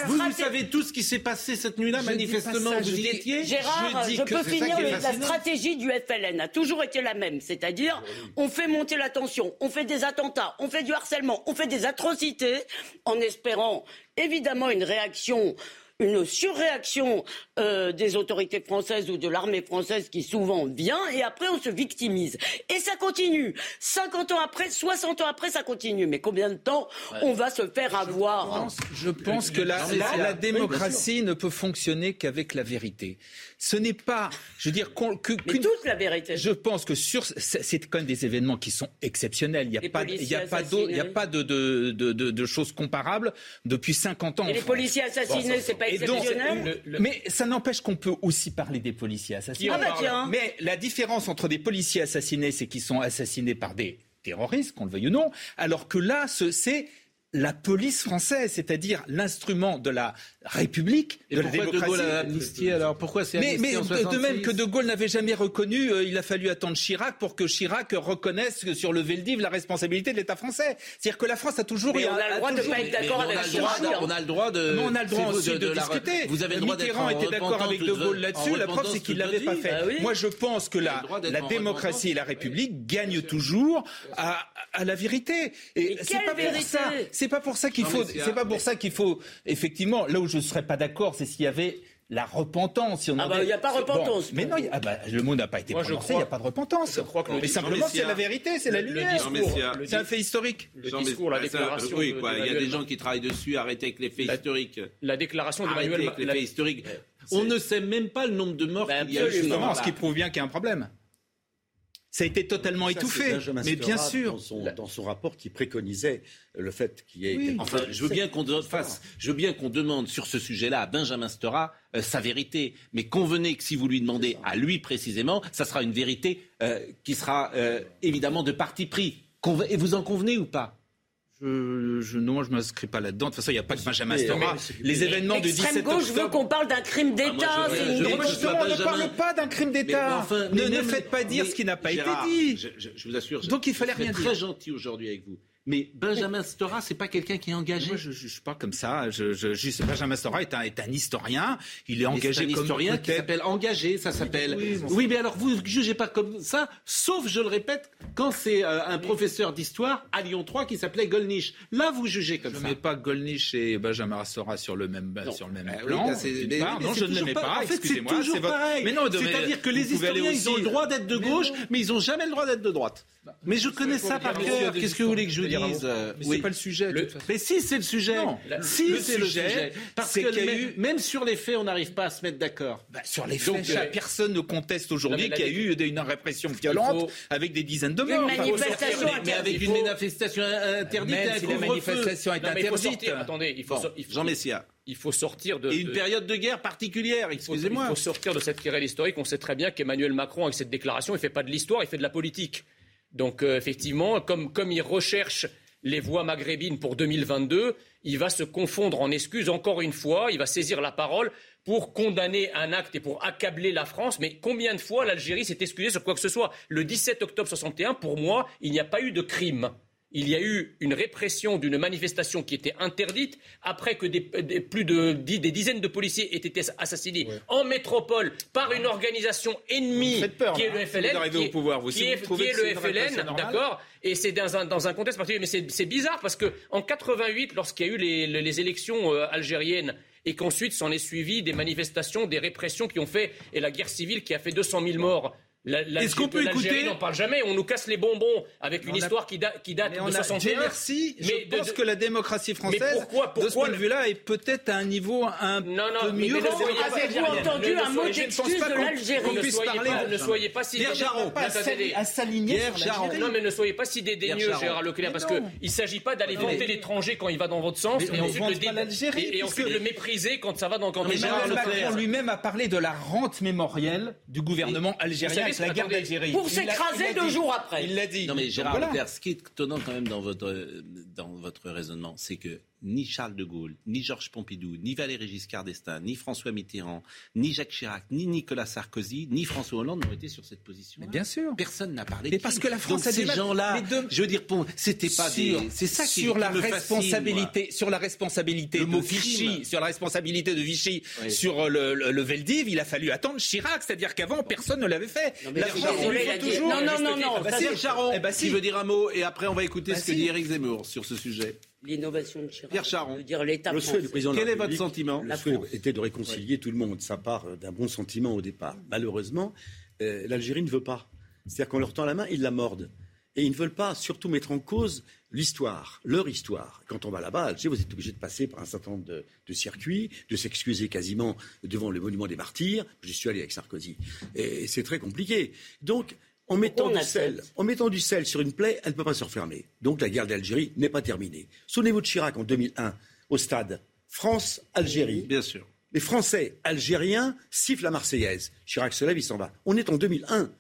Vous, savez tout ce qui s'est passé cette nuit-là, manifestement, vous y étiez Gérard, je, peux finir, la stratégie du FLN a toujours été la même. C'est-à-dire, on fait monter la tension, on fait des attentats, on fait du harcèlement, on fait des atrocités, en espérant évidemment une réaction une surréaction euh, des autorités françaises ou de l'armée française qui souvent vient et après on se victimise. Et ça continue. 50 ans après, 60 ans après, ça continue. Mais combien de temps on va se faire avoir Je pense, que la, la démocratie ne peut fonctionner qu'avec la vérité ce n'est pas, je veux dire, que, toute la vérité. Je pense que sur, c'est quand même des événements qui sont exceptionnels. Il n'y a, pas, il y a pas, il y a pas de, de, de, de, choses comparables depuis 50 ans. Et les policiers assassinés, c'est pas Mais ça n'empêche qu'on peut aussi parler des policiers assassinés. Ah bah tiens. Mais la différence entre des policiers assassinés, c'est qu'ils sont assassinés par des terroristes, qu'on le veuille ou non, alors que là, c'est la police française, c'est-à-dire l'instrument de la République, Et de la démocratie. De Gaulle a amnistié alors? Pourquoi c'est Mais, mais de même que De Gaulle n'avait jamais reconnu, euh, il a fallu attendre Chirac pour que Chirac reconnaisse sur le Veldiv la responsabilité de l'État français. C'est-à-dire que la France a toujours. Mais on a le droit de pas être d'accord avec Chirac. On a le droit de. Non, on a le droit aussi de, discuter. Vous avez le droit Mitterrand était d'accord avec De Gaulle là-dessus. La preuve, c'est qu'il l'avait pas fait. Bah Moi, je pense que la, la démocratie et la République gagnent toujours à, à la vérité. Et c'est pas pour ça. C'est pas pour ça qu'il faut. C'est pas pour ça qu'il faut. Effectivement, là où je serais pas d'accord, c'est s'il y avait la repentance. Si on ah bah il n'y a pas repentance. mais non, ah bah, le mot n'a pas été prononcé, il n'y a pas de repentance. Je crois que mais simplement c'est la vérité, c'est la lumière. C'est un fait historique. Le discours, la déclaration. Oui, quoi. Il y a des gens qui travaillent dessus. Arrêtez avec les faits historiques. La déclaration d'Emmanuel Macron. les faits historiques. On ne sait même pas le nombre de morts qu'il y a. Justement, ce qui prouve bien qu'il y a un problème. Ça a été totalement étouffé. Mais bien sûr. Dans son, dans son, rapport qui préconisait le fait qu'il y ait. Enfin, je veux bien qu'on fasse, je veux bien qu'on demande sur ce sujet-là à Benjamin Stora euh, sa vérité. Mais convenez que si vous lui demandez à lui précisément, ça sera une vérité euh, qui sera euh, évidemment de parti pris. Et vous en convenez ou pas? Je, je, non, je ne m'inscris pas là-dedans. De toute façon, il n'y a pas que Benjamin Stora. Les événements du 17 gauche octobre... veut qu'on parle d'un crime d'État. Ah, je, je, on ne parle pas d'un crime d'État. Enfin, ne, ne faites pas dire ce qui n'a pas été dit. Je, vous assure. Donc il fallait rien dire. très gentil aujourd'hui avec vous. Mais Benjamin Stora, c'est pas quelqu'un qui est engagé. Moi, je ne juge pas comme ça. Je, je, Benjamin Stora est un, est un, historien. Il est engagé comme un historien qui s'appelle engagé. Ça s'appelle. Oui, mais alors vous ne jugez pas comme ça, sauf, je le répète, quand c'est euh, un professeur d'histoire à Lyon 3 qui s'appelait Golnisch. Là, vous jugez comme ça. Je ne mets pas Golnisch et Benjamin Stora sur le même sur le même ah plan. non, je ne les mets pas. En fait, c'est toujours pareil. Mais non, c'est-à-dire que les historiens, ils ont le droit d'être de gauche, mais ils n'ont jamais le droit d'être de droite. Mais je connais ça par cœur. Qu'est-ce que vous voulez que je vous dise euh, Mais c'est pas le sujet. Mais si, c'est le sujet. Si, c'est le sujet. Parce que même sur les faits, on n'arrive pas à se mettre d'accord. Bah, sur les faits, euh, personne ne conteste aujourd'hui qu'il y a eu une répression violente avec des dizaines de morts. Une manifestation Mais avec une manifestation interdite, si la manifestation est interdite. Attendez, il faut Jean Messia il faut sortir de. Et une période de guerre particulière, excusez-moi. Il faut sortir de cette querelle historique. On sait très bien qu'Emmanuel Macron, avec cette déclaration, il ne fait pas de l'histoire, il fait de la politique. Donc euh, effectivement, comme, comme il recherche les voix maghrébines pour 2022, il va se confondre en excuses encore une fois, il va saisir la parole pour condamner un acte et pour accabler la France. Mais combien de fois l'Algérie s'est excusée sur quoi que ce soit? Le 17 octobre 61, pour moi, il n'y a pas eu de crime il y a eu une répression d'une manifestation qui était interdite après que des, plus de des dizaines de policiers aient été assassinés en métropole par une organisation ennemie qui est le FLN, qui, est, le FLN, d'accord Et c'est dans un, dans un contexte particulier. Mais c'est bizarre parce que en 88, lorsqu'il y a eu les, les élections euh, algériennes et qu'ensuite s'en est suivi des manifestations, des répressions qui ont fait et la guerre civile qui a fait 200 000 morts Est-ce qu'on peut écouter n'en parle jamais. On nous casse les bonbons avec une histoire qui, date qui date de 61. Merci. Mais je pense que la démocratie française, pourquoi, de ce point de vue-là, est peut-être à un niveau un non, non, peu mieux. Avez-vous entendu un mot d'excuse de l'Algérie Ne soyez pas, ne soyez pas si à s'aligner Non, mais ne soyez pas si dédaigneux, Gérard Leclerc, parce qu'il ne s'agit pas d'aller vanter l'étranger quand il va dans votre sens et ensuite le mépriser quand ça va dans le camp Gérard Leclerc lui-même a parlé de la rente mémorielle du gouvernement algérien la guerre d'Algérie. Pour s'écraser deux jours après. Il l'a dit. Non mais Gérard Leclerc, ce qui est étonnant quand même dans votre, dans votre raisonnement, c'est que ni Charles de Gaulle, ni Georges Pompidou, ni Valéry Giscard d'Estaing, ni François Mitterrand, ni Jacques Chirac, ni Nicolas Sarkozy, ni François Hollande n'ont été sur cette position. bien sûr. Personne n'a parlé. Mais parce que la France Donc, ces gens-là, je veux dire, c'était pas sur, C'est ça qui sur la responsabilité, fascine, sur la responsabilité de Vichy, sur la responsabilité de Vichy, sur le, le, Veldiv, il a fallu attendre Chirac, c'est-à-dire qu'avant personne ne l'avait fait. Non, la France, toujours. Non, non, non, non. Bah, Charon, eh ben, si. veut dire un mot et après on va écouter bah, ce que dit Eric Zemmour sur ce sujet l'innovation de Chirac. Pierre Charon. Dire l'État le souhait du président Quel est votre sentiment Le souhait était de réconcilier tout le monde. Ça part d'un bon sentiment au départ. Malheureusement, euh, l'Algérie ne veut pas. C'est-à-dire qu'on leur tend la main, ils la mordent. Et ils ne veulent pas surtout mettre en cause l'histoire, leur histoire. Quand on va là-bas, Alger, vous êtes obligé de passer par un certain nombre de, de circuits, de s'excuser quasiment devant le monument des martyrs. J'y suis allé avec Sarkozy. Et c'est très compliqué. Donc, en mettant, du sel, en mettant du sel sur une plaie, elle ne peut pas se refermer. Donc la guerre d'Algérie n'est pas terminée. Souvenez-vous de Chirac en 2001, au stade France-Algérie. Bien sûr. Les Français algériens sifflent la Marseillaise. Chirac se lève, il s'en va. On est en 2001.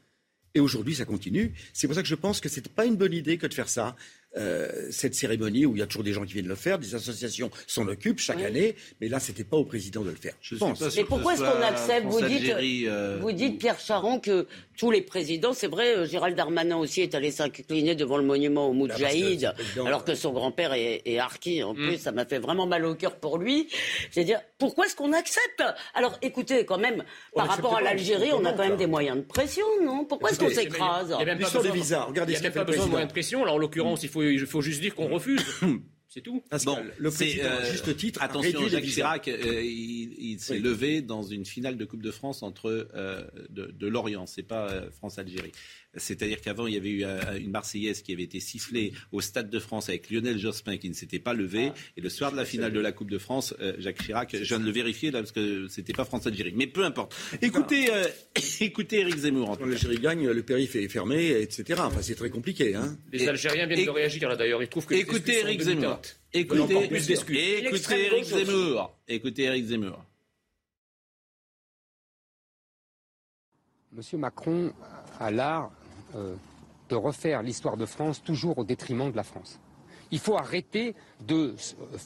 Et aujourd'hui, ça continue. C'est pour ça que je pense que ce n'est pas une bonne idée que de faire ça. Euh, cette cérémonie où il y a toujours des gens qui viennent le faire, des associations s'en occupent chaque année, mais là, c'était pas au président de le faire. Je pense. Et pourquoi est-ce qu'on accepte vous dites, euh, vous dites, Pierre Charon, que tous les présidents, c'est vrai, euh, Gérald Darmanin aussi est allé s'incliner devant le monument au Moudjahid, alors que son grand-père est, est harki. En mm. plus, ça m'a fait vraiment mal au cœur pour lui. C'est-à-dire, pourquoi est-ce qu'on accepte? Alors, écoutez, quand même, par rapport à l'Algérie, on a quand même des moyens de pression, non? Pourquoi est-ce qu'on s'écrase? Il n'y a même pas besoin, Regardez il y a même pas besoin de moyens de pression. Là, en l'occurrence, il faut il faut juste dire qu'on refuse. [clears throat] C'est tout. bon, le président, euh, juste titre, attention, Jacques Chirac, euh, il, s'est levé dans une finale de Coupe de France entre euh, de, de Lorient, c'est pas France-Algérie. C'est-à-dire qu'avant, il y avait eu euh, une Marseillaise qui avait été sifflée au Stade de France avec Lionel Jospin qui ne s'était pas levé. Ah. et le soir de la finale de la Coupe de France, euh, Jacques Chirac, je viens de le vérifier là parce que c'était pas France-Algérie. Mais peu importe. Écoutez, euh, [laughs] écoutez Eric Zemmour. Quand l'Algérie gagne, le périph' est fermé, etc. Enfin, c'est très compliqué. Hein. Les Algériens viennent de réagir là d'ailleurs. Ils trouvent que écoutez Eric Zemmour. Écoutez, écoutez Eric Zemmour. Écoutez Eric Zemmour. Monsieur Macron a l'art euh, de refaire l'histoire de France toujours au détriment de la France. Il faut arrêter de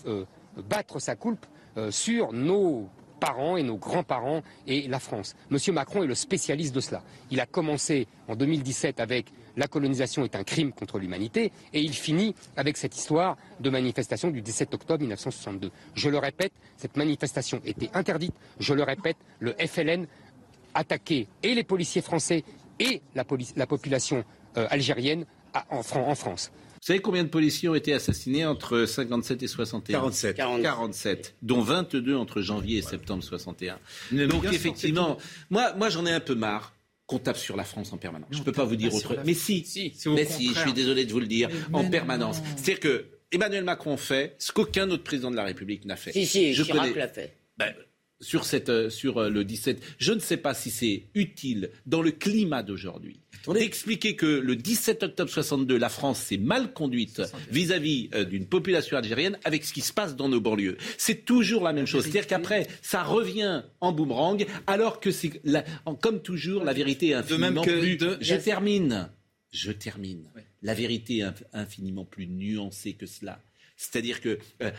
euh, euh, battre sa coulpe sur nos parents et nos grands-parents et la France. Monsieur Macron est le spécialiste de cela. Il a commencé en 2017 avec la colonisation est un crime contre l'humanité et il finit avec cette histoire de manifestation du 17 octobre 1962. Je le répète, cette manifestation était interdite. Je le répète, le FLN attaquait et les policiers français et la, la population euh, algérienne en, France. Vous savez combien de policiers ont été assassinés entre 57 et 61 47. 47, dont 22 entre janvier et septembre 61. Donc effectivement, moi, moi j'en ai un peu marre qu'on tape sur la France en permanence. je ne peux pas vous dire autre. Mais si, si, mais si, je suis désolé de vous le dire, en permanence. C'est-à-dire que Emmanuel Macron fait ce qu'aucun autre président de la République n'a fait. Si, si, je Chirac l'a fait. Ben, sur, cette, euh, sur euh, le 17. Je ne sais pas si c'est utile dans le climat d'aujourd'hui d'expliquer que le 17 octobre 62, la France s'est mal conduite vis-à-vis euh, d'une population algérienne avec ce qui se passe dans nos banlieues. C'est toujours la même chose. C'est-à-dire qu'après, ça revient en boomerang, alors que c'est, comme toujours, la vérité est infiniment plus... Je termine. Je termine. La vérité est infiniment plus nuancée que cela. C'est-à-dire que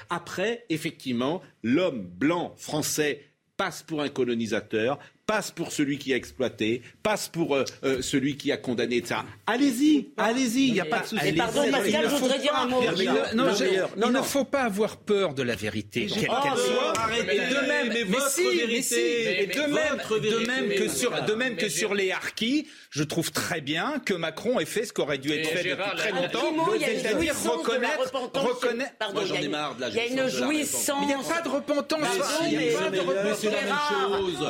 après, effectivement, l'homme blanc français passe pour un colonisateur, passe pour celui qui a exploité, passe pour euh, euh, celui qui a condamné ça. Allez-y, allez-y, il n'y a pas de souci. Pardon, Pascal, je voudrais dire un mot. Non, il ne faut pas avoir peur de la vérité, quelle qu'elle soit. Et de même, mais si, et de même, de même que sur, de même que sur les harkis, je trouve très bien que Macron ait fait ce qui aurait dû être fait depuis très longtemps, c'est-à-dire reconnaître, reconnaître. Pardon, j'en ai marre de la Il y a une jouissance. Il n'y a pas de repentance. Il y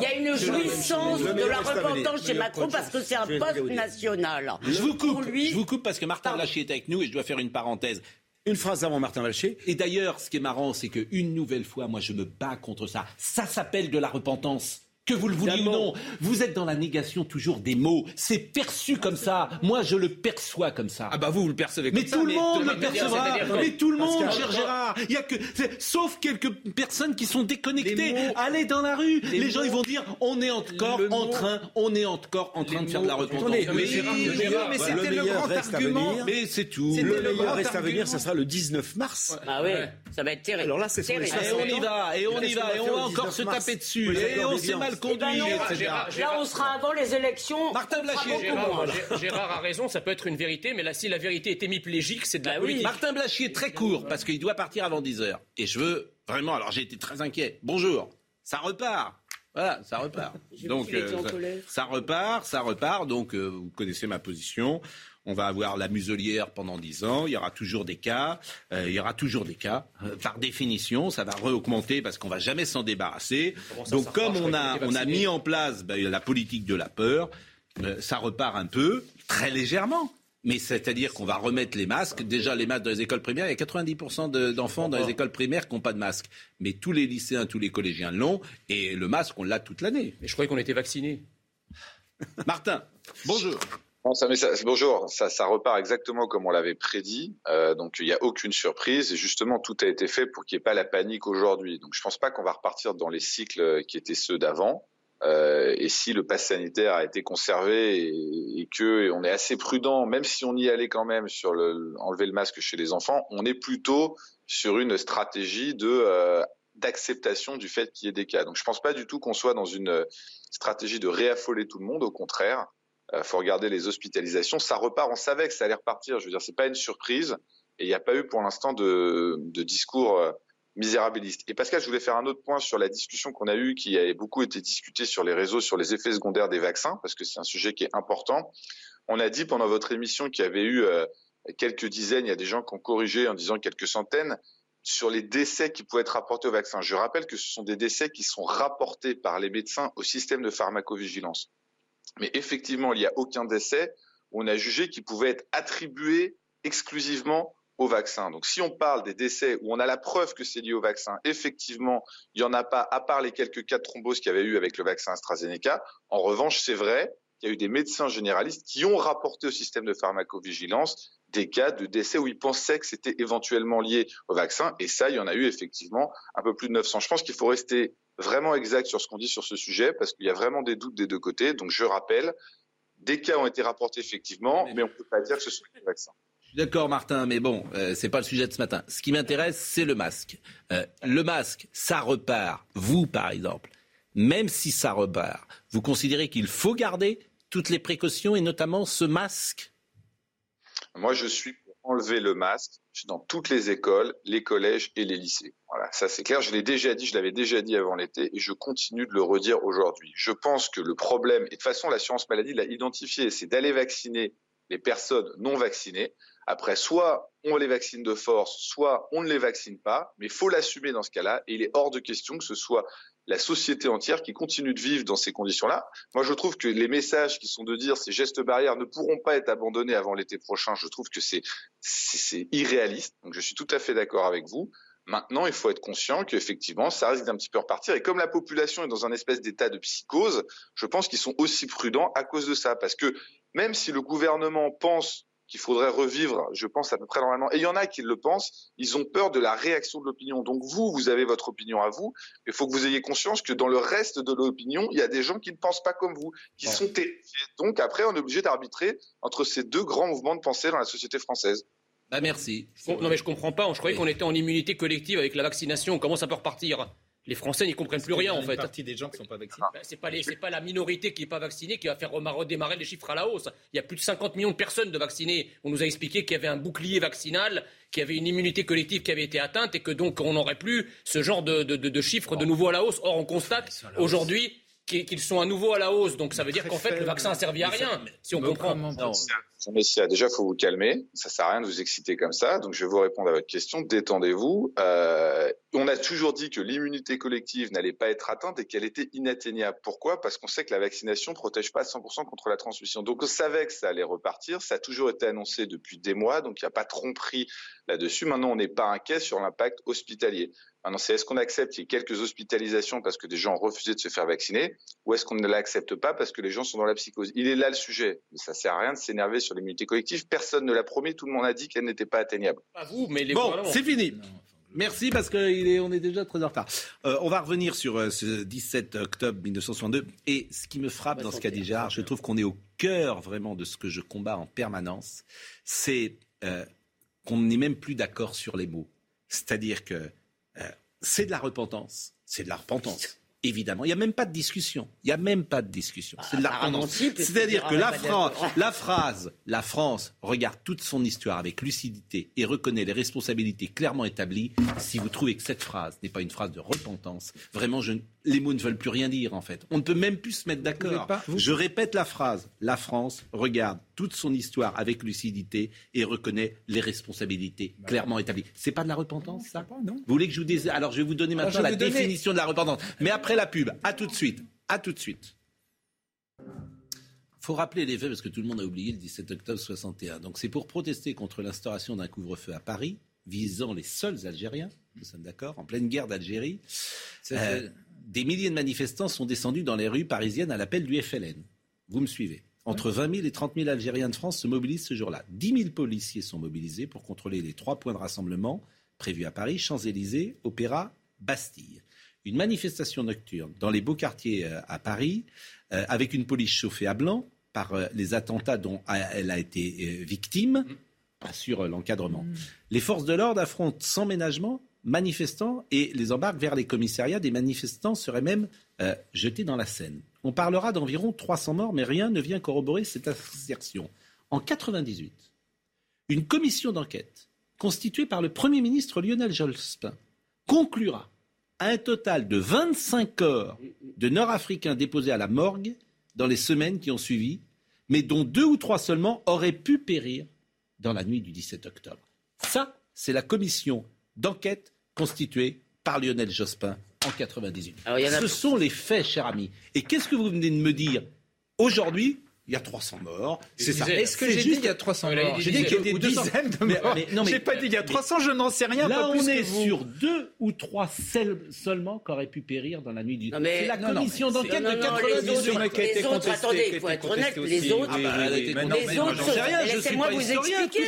a une jouissance l'essence de la repentance chez Macron parce que c'est un poste national. Je vous coupe, je vous coupe parce que Martin Lachier est avec nous et je dois faire une parenthèse. Une phrase avant Martin Lachier. Et d'ailleurs, ce qui est marrant, c'est qu'une nouvelle fois, moi, je me bats contre ça. Ça s'appelle de la repentance que vous le vouliez ou non. Vous êtes dans la négation toujours des mots. C'est perçu comme ça. Moi, je le perçois comme ça. Ah bah vous, vous le percevez comme mais ça. Tout le monde le percevra. Mais tout le monde, cher Gérard. Il y a que, sauf quelques personnes qui sont déconnectées. Allez dans la rue. Les, gens, ils vont dire, on est encore en train, on est encore en train de faire de la repentance. mais, mais c'était le, grand argument. Mais c'est tout. Le meilleur reste à venir, ça sera le 19 mars. Ah oui, ça va être terrible. Alors là, c'est Et on y va, et on y va, et on va encore se taper dessus. Et on s'est mal conduit, etc. Là, on sera avant les élections. Martin Blachier. Gérard, Gérard, a raison, ça peut être une vérité, mais là, si la vérité est hémiplégique, c'est de la politique. Martin Blachier, très court, parce qu'il doit partir avant 10h. Et je veux vraiment, alors j'ai été très inquiet. Bonjour, ça repart. Voilà, ça repart. Donc, euh, ça, ça, repart, ça repart. Donc, euh, vous connaissez ma position. On va avoir la muselière pendant 10 ans. Il y aura toujours des cas. Euh, il y aura toujours des cas. Euh, par définition, ça va re-augmenter parce qu'on va jamais s'en débarrasser. Donc, comme on a, on a mis en place ben, la politique de la peur, euh, ça repart un peu, très légèrement. Mais c'est-à-dire qu'on va remettre les masques. Déjà, les masques dans les écoles primaires, il y a 90% d'enfants dans les écoles primaires qui n'ont pas de masque. Mais tous les lycéens, tous les collégiens l'ont. Et le masque, on l'a toute l'année. Mais je croyais qu'on était vaccinés. Martin, bonjour. Bonjour, ça, repart exactement comme on l'avait prédit. Euh, donc il n'y a aucune surprise et justement tout a été fait pour qu'il n'y ait pas la panique aujourd'hui. Donc je pense pas qu'on va repartir dans les cycles qui étaient ceux d'avant. Euh, et si le pass sanitaire a été conservé et, et est assez prudent, même si on y allait quand même sur le, enlever le masque chez les enfants, on est plutôt sur une stratégie de euh, d'acceptation du fait qu'il y ait des cas. Donc je pense pas du tout qu'on soit dans une stratégie de réaffoler tout le monde. Au contraire, faut regarder les hospitalisations. Ça repart, on savait que ça allait repartir. Je veux dire, c'est pas une surprise. Et il n'y a pas eu pour l'instant de, de, discours euh, misérabiliste. Et Pascal, je voulais faire un autre point sur la discussion qu'on a eue, qui a beaucoup été discutée sur les réseaux, sur les effets secondaires des vaccins, parce que c'est un sujet qui est important. On a dit pendant votre émission qu'il y avait eu euh, quelques dizaines, il y a des gens qui ont corrigé en disant quelques centaines, sur les décès qui pouvaient être rapportés au vaccin. Je rappelle que ce sont des décès qui sont rapportés par les médecins au système de pharmacovigilance. Mais effectivement, il n'y a aucun décès. On a jugé qu'il pouvait être attribué exclusivement au vaccin. Donc si on parle des décès où on a la preuve que c'est lié au vaccin, effectivement, il n'y en a pas, à part les quelques cas de thrombose qu'il y avait eu avec le vaccin AstraZeneca. En revanche, c'est vrai qu'il y a eu des médecins généralistes qui ont rapporté au système de pharmacovigilance des cas de décès où ils pensaient que c'était éventuellement lié au vaccin. Et ça, il y en a eu effectivement un peu plus de 900. Je pense qu'il faut rester vraiment exact sur ce qu'on dit sur ce sujet parce qu'il y a vraiment des doutes des deux côtés. Donc je rappelle, des cas ont été rapportés effectivement, mais on ne peut pas dire que ce sont des vaccins. D'accord, Martin, mais bon, euh, c'est pas le sujet de ce matin. Ce qui m'intéresse, c'est le masque. Euh, le masque, ça repart. Vous, par exemple, même si ça repart, vous considérez qu'il faut garder toutes les précautions et notamment ce masque Moi, je suis pour enlever le masque dans toutes les écoles, les collèges et les lycées. Voilà, ça c'est clair. Je l'ai déjà dit, je l'avais déjà dit avant l'été et je continue de le redire aujourd'hui. Je pense que le problème, et de toute façon l'assurance maladie l'a identifié, c'est d'aller vacciner les personnes non vaccinées. Après, soit on les vaccine de force, soit on ne les vaccine pas, mais il faut l'assumer dans ce cas-là. Et il est hors de question que ce soit la société entière qui continue de vivre dans ces conditions-là. Moi, je trouve que les messages qui sont de dire ces gestes barrières ne pourront pas être abandonnés avant l'été prochain, je trouve que c'est irréaliste. Donc, je suis tout à fait d'accord avec vous. Maintenant, il faut être conscient qu'effectivement, ça risque d'un petit peu repartir. Et comme la population est dans un espèce d'état de psychose, je pense qu'ils sont aussi prudents à cause de ça. Parce que même si le gouvernement pense qu'il faudrait revivre, je pense à peu près normalement. Et il y en a qui le pensent, ils ont peur de la réaction de l'opinion. Donc vous, vous avez votre opinion à vous, mais il faut que vous ayez conscience que dans le reste de l'opinion, il y a des gens qui ne pensent pas comme vous, qui sont terrifiés. Donc après, on est obligé d'arbitrer entre ces deux grands mouvements de pensée dans la société française. Bah merci. Non mais je comprends pas, je croyais qu'on était en immunité collective avec la vaccination, comment ça peut repartir? Les Français n'y comprennent plus rien en fait. Partie des gens qui sont pas vaccinés. Ben, c'est pas pas la minorité qui n'est pas vaccinée qui va faire redémarrer les chiffres à la hausse. Il y a plus de 50 millions de personnes de vaccinées. On nous a expliqué qu'il y avait un bouclier vaccinal, qu'il y avait une immunité collective qui avait été atteinte et que donc on n'aurait plus ce genre de, de, de, chiffres de nouveau à la hausse. Or on constate aujourd'hui qu'ils sont à nouveau à la hausse. Donc ça veut dire qu'en fait, le vaccin a servi à rien, si on comprend. Messia, déjà, il faut vous calmer. Ça sert à rien de vous exciter comme ça. Donc, je vais vous répondre à votre question. Détendez-vous. Euh, on a toujours dit que l'immunité collective n'allait pas être atteinte et qu'elle était inatteignable. Pourquoi? Parce qu'on sait que la vaccination protège pas 100% contre la transmission. Donc, on savait que ça allait repartir. Ça a toujours été annoncé depuis des mois. Donc, il n'y a pas de tromperie là-dessus. Maintenant, on n'est pas inquiet sur l'impact hospitalier. Maintenant, c'est est-ce qu'on accepte qu'il y ait quelques hospitalisations parce que des gens ont refusé de se faire vacciner ou est-ce qu'on ne l'accepte pas parce que les gens sont dans la psychose? Il est là le sujet. Mais ça sert à rien de s'énerver sur l'immunité collective. Personne ne l'a promis. Tout le monde a dit qu'elle n'était pas atteignable. Pas vous, mais les Bon, c'est fini. Merci parce qu'on est, on est déjà très en retard. Euh, on va revenir sur euh, ce 17 octobre 1962. Et ce qui me frappe dans ce qu'a dit Gérard, je trouve qu'on est au cœur vraiment de ce que je combats en permanence, c'est euh, qu'on n'est même plus d'accord sur les mots. C'est-à-dire que c'est de la repentance. C'est de la repentance. [laughs] Évidemment, il n'y a même pas de discussion. Il n'y a même pas de discussion. C'est de la repentance. C'est-à-dire que la, la phrase, la France regarde toute son histoire avec lucidité et reconnaît les responsabilités clairement établies. Si vous trouvez que cette phrase n'est pas une phrase de repentance, vraiment, je, les mots ne veulent plus rien dire en fait. On ne peut même plus se mettre d'accord. Je répète la phrase. La France regarde toute son histoire avec lucidité et reconnaît les responsabilités bah clairement établies. C'est pas de la repentance, ça Vous voulez que je vous dise Alors je vais vous donner maintenant la définition de la repentance. Mais après la pub, à tout de suite. À tout de suite. Faut rappeler les faits parce que tout le monde a oublié le 17 octobre 61. Donc c'est pour protester contre l'instauration d'un couvre-feu à Paris visant les seuls Algériens. Nous sommes d'accord En pleine guerre d'Algérie des milliers de manifestants sont descendus dans les rues parisiennes à l'appel du FLN. Vous me suivez entre 20 000 et 30 000 Algériens de France se mobilisent ce jour-là. 10 000 policiers sont mobilisés pour contrôler les trois points de rassemblement prévus à Paris, Champs-Élysées, Opéra, Bastille. Une manifestation nocturne dans les beaux quartiers euh, à Paris, euh, avec une police chauffée à blanc par euh, les attentats dont elle a été victime, assure l'encadrement. Mm. Les forces de l'ordre affrontent sans ménagement manifestants et les embarquent vers les commissariats. Des manifestants seraient même euh, jetés dans la Seine. On parlera d'environ 300 morts, mais rien ne vient corroborer cette assertion. En 98, une commission d'enquête constituée par le Premier ministre Lionel Jospin conclura à un total de 25 corps de Nord-Africains déposés à la morgue dans les semaines qui ont suivi, mais dont deux ou trois seulement auraient pu périr dans la nuit du 17 octobre. Ça, c'est la commission d'enquête constituée par Lionel Jospin en 98. Ce sont les faits, cher ami. Et qu'est-ce que vous venez de me dire Aujourd'hui, il y a 300 morts. C'est ça. Est-ce que j'ai dit qu'il y a 300 morts J'ai dit qu'il y a des dizaines de morts. Mais, non, mais, j'ai pas dit il y a 300, je n'en sais rien. Là, on est sur deux ou trois seulement qui auraient pu périr dans la nuit du. C'est la commission d'enquête de 98 qui a été contestée. Attendez, il faut être honnête, les autres. Les autres, laissez-moi vous expliquer.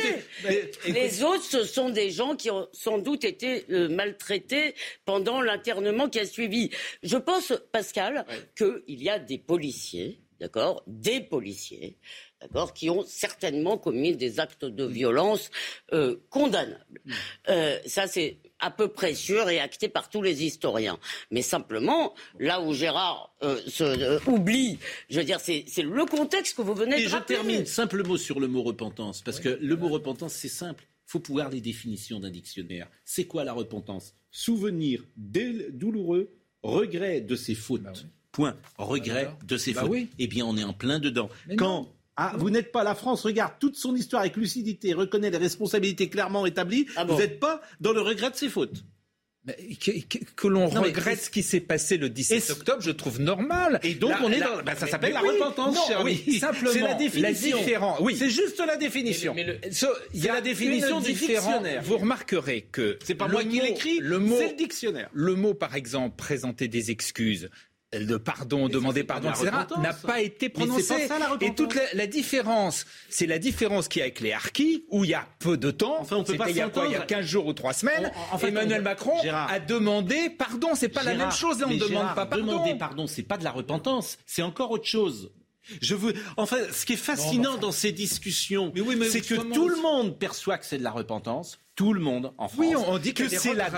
Les autres, ce sont des gens qui ont sans doute été euh, maltraités pendant l'internement qui a suivi. Je pense, Pascal, qu'il y a des policiers d'accord, des policiers, d'accord, qui ont certainement commis des actes de violence euh, condamnables. Mm. Euh, ça, c'est à peu près sûr et acté par tous les historiens. Mais simplement, là où Gérard euh, se, oublie, je veux dire, c'est le contexte que vous venez de rappeler. Et je termine, simple mot sur le mot repentance, parce que le mot repentance, c'est simple. Il faut pouvoir les définitions d'un dictionnaire. C'est quoi la repentance? Souvenir douloureux, regret de ses fautes. Bah Point. Regret de ses bah fautes. Eh bien, on est en plein dedans. Quand ah, vous n'êtes pas la France, regarde toute son histoire avec lucidité, reconnaît les responsabilités clairement établies. Ah vous n'êtes pas dans le regret de ses fautes. que, l'on regrette ce qui s'est passé le 17 octobre, je trouve normal. Et donc on est dans, bah, ça s'appelle la repentance, cher oui, Simplement, [laughs] c'est la définition. La oui. C'est juste la définition. Mais, il y a la définition du dictionnaire. Vous remarquerez que c'est pas moi qui l'écris, c'est le dictionnaire. Le mot, par exemple, présenter des excuses, de pardon, demander pardon, etc., n'a pas été prononcé. et toute la, différence, c'est la différence qu'il y a avec les harkis, où il y a peu de temps, enfin, on peut pas il y a quoi, il y a 15 jours ou 3 semaines, Emmanuel Macron a demandé pardon, c'est pas la même chose, et on ne demande pas pardon. Demander pardon, c'est pas de la repentance, c'est encore autre chose. Je veux, enfin, ce qui est fascinant dans ces discussions, c'est que tout le monde perçoit que c'est de la repentance. Tout le monde en France. Oui, on dit que, c'est la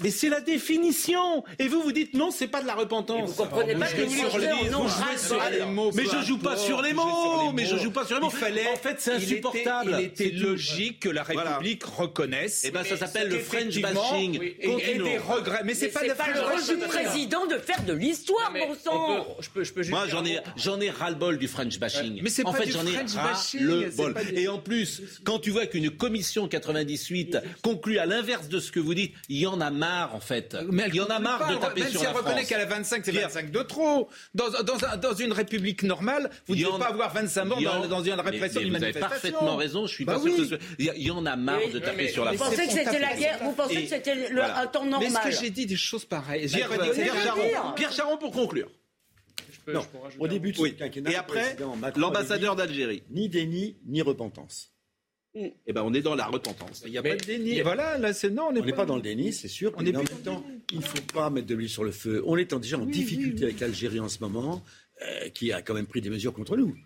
mais c'est la définition. Et vous, vous dites non, c'est pas de la repentance. vous comprenez pas que sur les, non, sur les mots. Mais je joue pas sur les mots. Mais je joue pas sur les mots. Il fallait. En fait, c'est insupportable. Il était, logique que la République reconnaisse. Et eh ben, ça s'appelle le French bashing. Et, et, des regrets. Mais c'est pas, pas le rôle du président de faire de l'histoire, bon sang. Moi, j'en ai, j'en ai ras-le-bol du French bashing. Mais c'est en fait, j'en ai ras-le-bol. Et en plus, quand tu vois qu'une commission 98 conclut à l'inverse de ce que vous dites, il y en a marre, en fait. Mais il y en a marre de taper sur si la France. reconnaît qu'elle a 25, c'est 25 de trop. Dans, dans, dans une république normale, vous ne devez pas avoir 25 morts dans, dans, une répression d'une manifestation. Vous avez parfaitement raison, je suis bah pas sûr que Il y en a marre de taper sur la France. Vous pensez que c'était la guerre Vous pensez que c'était un temps normal Mais est-ce que j'ai dit des choses pareilles Pierre Charon, pour conclure. Non, au début de oui. Et après, l'ambassadeur d'Algérie. Ni déni, ni repentance. Eh ben, on est dans la repentance. Il n'y a pas de déni. Voilà, là, c'est non, on n'est pas, dans le déni, c'est sûr. On est en même temps, il ne faut pas mettre de l'huile sur le feu. On est déjà en difficulté avec l'Algérie en ce moment, euh, qui a quand même pris des mesures contre nous.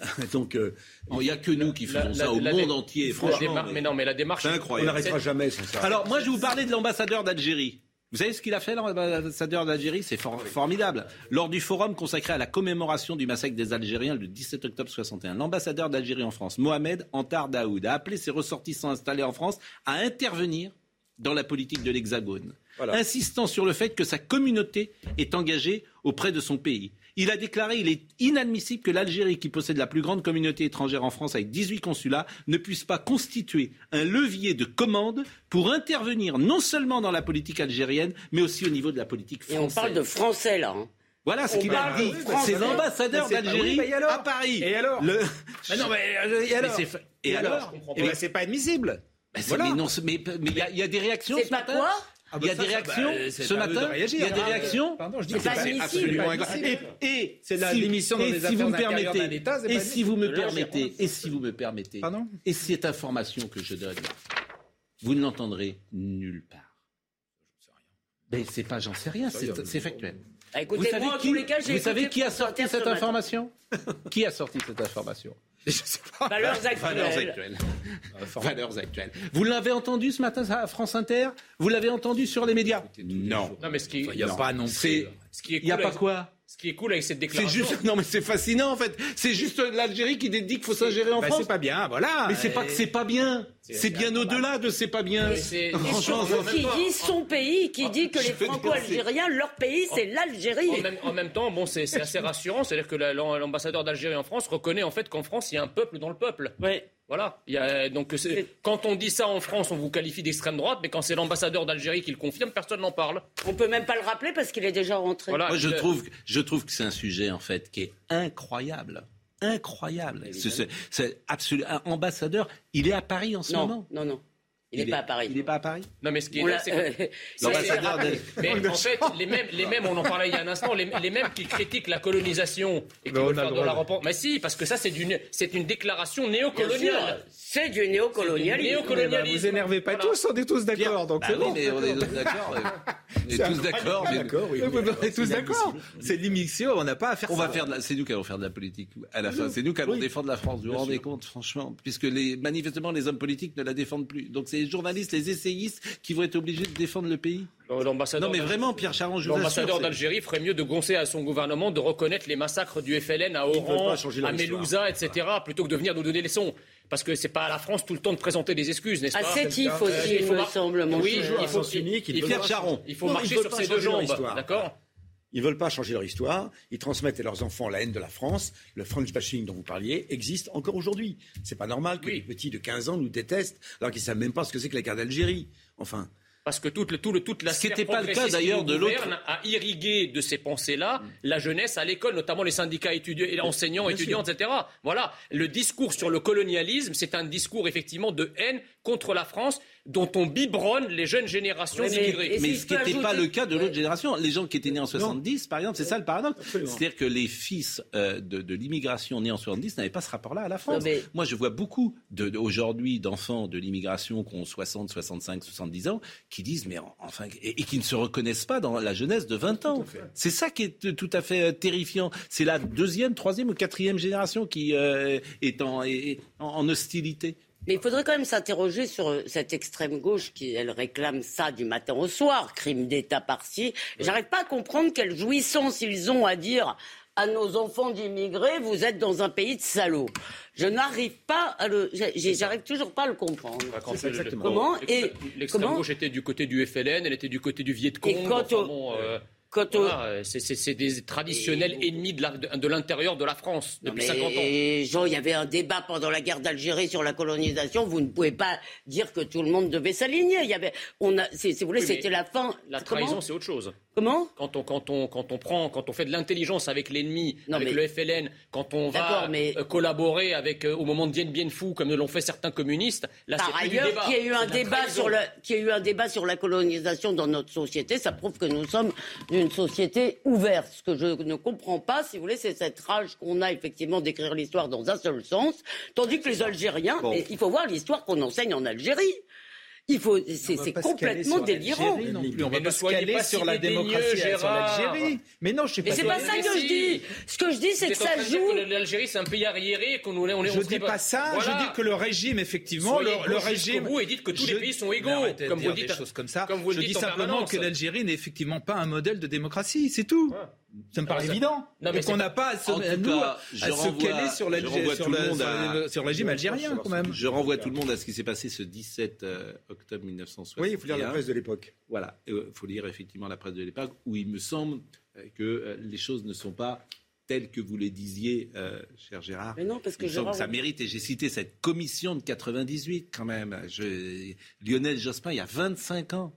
[laughs] Donc, euh, il n'y a que nous qui faisons ça au monde entier. Franchement, mais, non, mais la démarche, c'est incroyable. On n'arrêtera jamais sans ça. Alors, moi, je vais vous parler de l'ambassadeur d'Algérie. Vous savez ce qu'il a fait, l'ambassadeur d'Algérie? C'est formidable. Lors du forum consacré à la commémoration du massacre des Algériens le 17 octobre 61, l'ambassadeur d'Algérie en France, Mohamed Antar Daoud, a appelé ses ressortissants installés en France à intervenir dans la politique de l'Hexagone, insistant sur le fait que sa communauté est engagée auprès de son pays. Il a déclaré qu'il est inadmissible que l'Algérie, qui possède la plus grande communauté étrangère en France avec 18 consulats, ne puisse pas constituer un levier de commande pour intervenir non seulement dans la politique algérienne, mais aussi au niveau de la politique française. Et on parle de français là. Hein. Voilà ce qu'il a dit. C'est l'ambassadeur d'Algérie à Paris. Et alors le... mais non, mais, euh, et alors Et alors Et ben, c'est pas admissible. Mais non, mais il y, a des réactions. C'est pas quoi ah il y a des réactions ce matin. Il y a des réactions. Pardon, je dis que c'est absolument Et, c'est l'émission dans si vous me permettez, et si vous me permettez, et si vous me permettez, et cette information que je donne, vous ne l'entendrez nulle part. Mais c'est pas, j'en sais rien, c'est factuel. Ah, vous savez qui, vous savez qui a sorti cette information? Qui a sorti cette information? Je sais pas. Valeurs actuelles. Valeurs actuelles. Vous l'avez entendu ce matin à France Inter Vous l'avez entendu sur les médias Non. Non, mais ce qui, il n'y a pas non plus. Il n'y a pas quoi ce qui est cool avec cette déclaration. C'est juste, non mais c'est fascinant en fait. C'est juste l'Algérie qui dit qu'il faut s'ingérer en bah, France. C'est pas bien, voilà. Mais c'est pas que c'est pas bien. C'est bien au-delà de c'est pas bien. [laughs] Et surtout qui dit son pays, qui dit que les Franco-Algériens, leur pays, c'est l'Algérie. En, même temps, bon, c'est assez rassurant, c'est-à-dire que l'ambassadeur d'Algérie en France reconnaît en fait qu'en France, il y a un peuple dans le peuple. Oui. Voilà. Il y a, donc, quand on dit ça en France, on vous qualifie d'extrême droite, mais quand c'est l'ambassadeur d'Algérie qui le confirme, personne n'en parle. On peut même pas le rappeler parce qu'il est déjà rentré. Voilà, Moi, je, trouve, je trouve que c'est un sujet, en fait, qui est incroyable. Incroyable. C'est absolument. Un ambassadeur, il est à Paris en ce moment. Non, non. Il n'est pas à Paris. Il n'est pas à Paris? Non, mais ce qui est, c'est l'ambassadeur. [laughs] Mais en fait, les mêmes, les mêmes, on en parlait il y a un instant, les, les mêmes qui critiquent la colonisation et qui veulent faire de la repente. Mais si, parce que ça, c'est une, c'est une déclaration néocoloniale. C'est du néocolonialisme. Bah, vous énervez pas tous, on est tous d'accord. Donc bah c'est bon. mais on est tous d'accord. On est tous d'accord. On est tous d'accord. C'est l'émission, on n'a pas à faire on Va faire c'est nous qui allons faire de la politique à la fin. C'est nous qui allons défendre la France. Vous vous rendez compte, franchement, puisque les, manifestement les hommes politiques ne la défendent plus. Donc c'est les journalistes, les essayistes qui vont être obligés de défendre le pays. Non, mais vraiment, Pierre Charon, L'ambassadeur d'Algérie ferait mieux de goncer à son gouvernement de reconnaître les massacres du FLN à Oran, à Melouza, etc., plutôt que de venir nous donner les sons. Parce que c'est pas à la France tout le temps de présenter des excuses, n'est-ce pas À aussi, il me semble. Oui, il faut, Pierre Charon. Il faut marcher sur ces deux jambes, d'accord ils ne veulent pas changer leur histoire. Ils transmettent à leurs enfants la haine de la France. Le French bashing dont vous parliez existe encore aujourd'hui. C'est pas normal que les petits de 15 ans nous détestent alors qu'ils savent même pas ce que c'est que la guerre d'Algérie. Enfin parce que toute, tout le, toute la Ce pas le cas d'ailleurs de l'autre a irrigué de ces pensées-là mm. la jeunesse à l'école, notamment les syndicats étudiants, et enseignants, étudiants, etc. Voilà, le discours sur le colonialisme, c'est un discours effectivement de haine contre la France dont on biberonne les jeunes générations immigrées. Mais, ce qui n'était pas le cas de l'autre génération. Les gens qui étaient nés en 70, par exemple, c'est ça le paradoxe. C'est-à-dire que les fils euh, de, l'immigration nés en 70 n'avaient pas ce rapport-là à la France. Moi, je vois beaucoup de, aujourd'hui d'enfants de l'immigration qui ont 60, 65, 70 ans qui disent, mais enfin, et, qui ne se reconnaissent pas dans la jeunesse de 20 ans. C'est ça qui est tout à fait euh, terrifiant. C'est la deuxième, troisième ou quatrième génération qui euh, est, en, en hostilité. Mais il faudrait quand même s'interroger sur euh, cette extrême gauche qui, elle, réclame ça du matin au soir, crime d'État par-ci. J'arrive pas à comprendre quelle jouissance ils ont à dire à nos enfants d'immigrés, vous êtes dans un pays de salauds. Je n'arrive pas à le, j'arrive toujours pas à le comprendre. Comment Et l'extrême gauche était du côté du FLN, elle était du côté du Viet Cong. Et quand euh, euh, c'est des traditionnels ennemis de l'intérieur de, la France depuis 50 ans. Jean, il y avait un débat pendant la guerre d'Algérie sur la colonisation. Vous ne pouvez pas dire que tout le monde devait s'aligner. Il y avait, on a, si vous voulez, c'était la fin. La trahison, c'est autre chose. Comment quand on, quand, on, quand on prend, quand on fait de l'intelligence avec l'ennemi, avec le FLN, quand on va euh, collaborer avec, euh, au moment de Dien Bien Phu, comme l'ont fait certains communistes, là Par ailleurs, qu'il y ait eu un débat sur le, qu'il y ait eu un débat sur la colonisation dans notre société, ça prouve que nous sommes une société ouverte. Ce que je ne comprends pas, si vous voulez, c'est cette rage qu'on a effectivement d'écrire l'histoire dans un seul sens, tandis que les Algériens, il faut voir l'histoire qu'on enseigne en Algérie. Il faut, c'est complètement délirant. Non plus. On va pas se caler sur la démocratie sur l'Algérie. Mais non, je sais pas. Mais c'est pas ça que je dis. Ce que je dis, c'est que ça joue. L'Algérie, c'est un pays arriéré et qu'on on, Je dis pas ça. Je dis que le régime, effectivement, le régime. Vous et dites que tous les pays sont égaux. Comme vous dites des choses comme ça. Je dis simplement que l'Algérie n'est effectivement pas un modèle de démocratie. C'est tout. Ça me paraît évident. Non, mais qu'on n'a pas à se, caler sur, le régime algérien, quand même. Je renvoie tout le monde à ce qui s'est passé ce 17 euh, octobre 1960. Oui, il faut lire la presse de l'époque. Voilà, il faut lire effectivement la presse de l'époque, où il me semble euh, que euh, les choses ne sont pas telles que vous les disiez, cher Gérard. Mais non, parce que, ça mérite, et j'ai cité cette commission de 98 quand même. Lionel Jospin, il y a 25 ans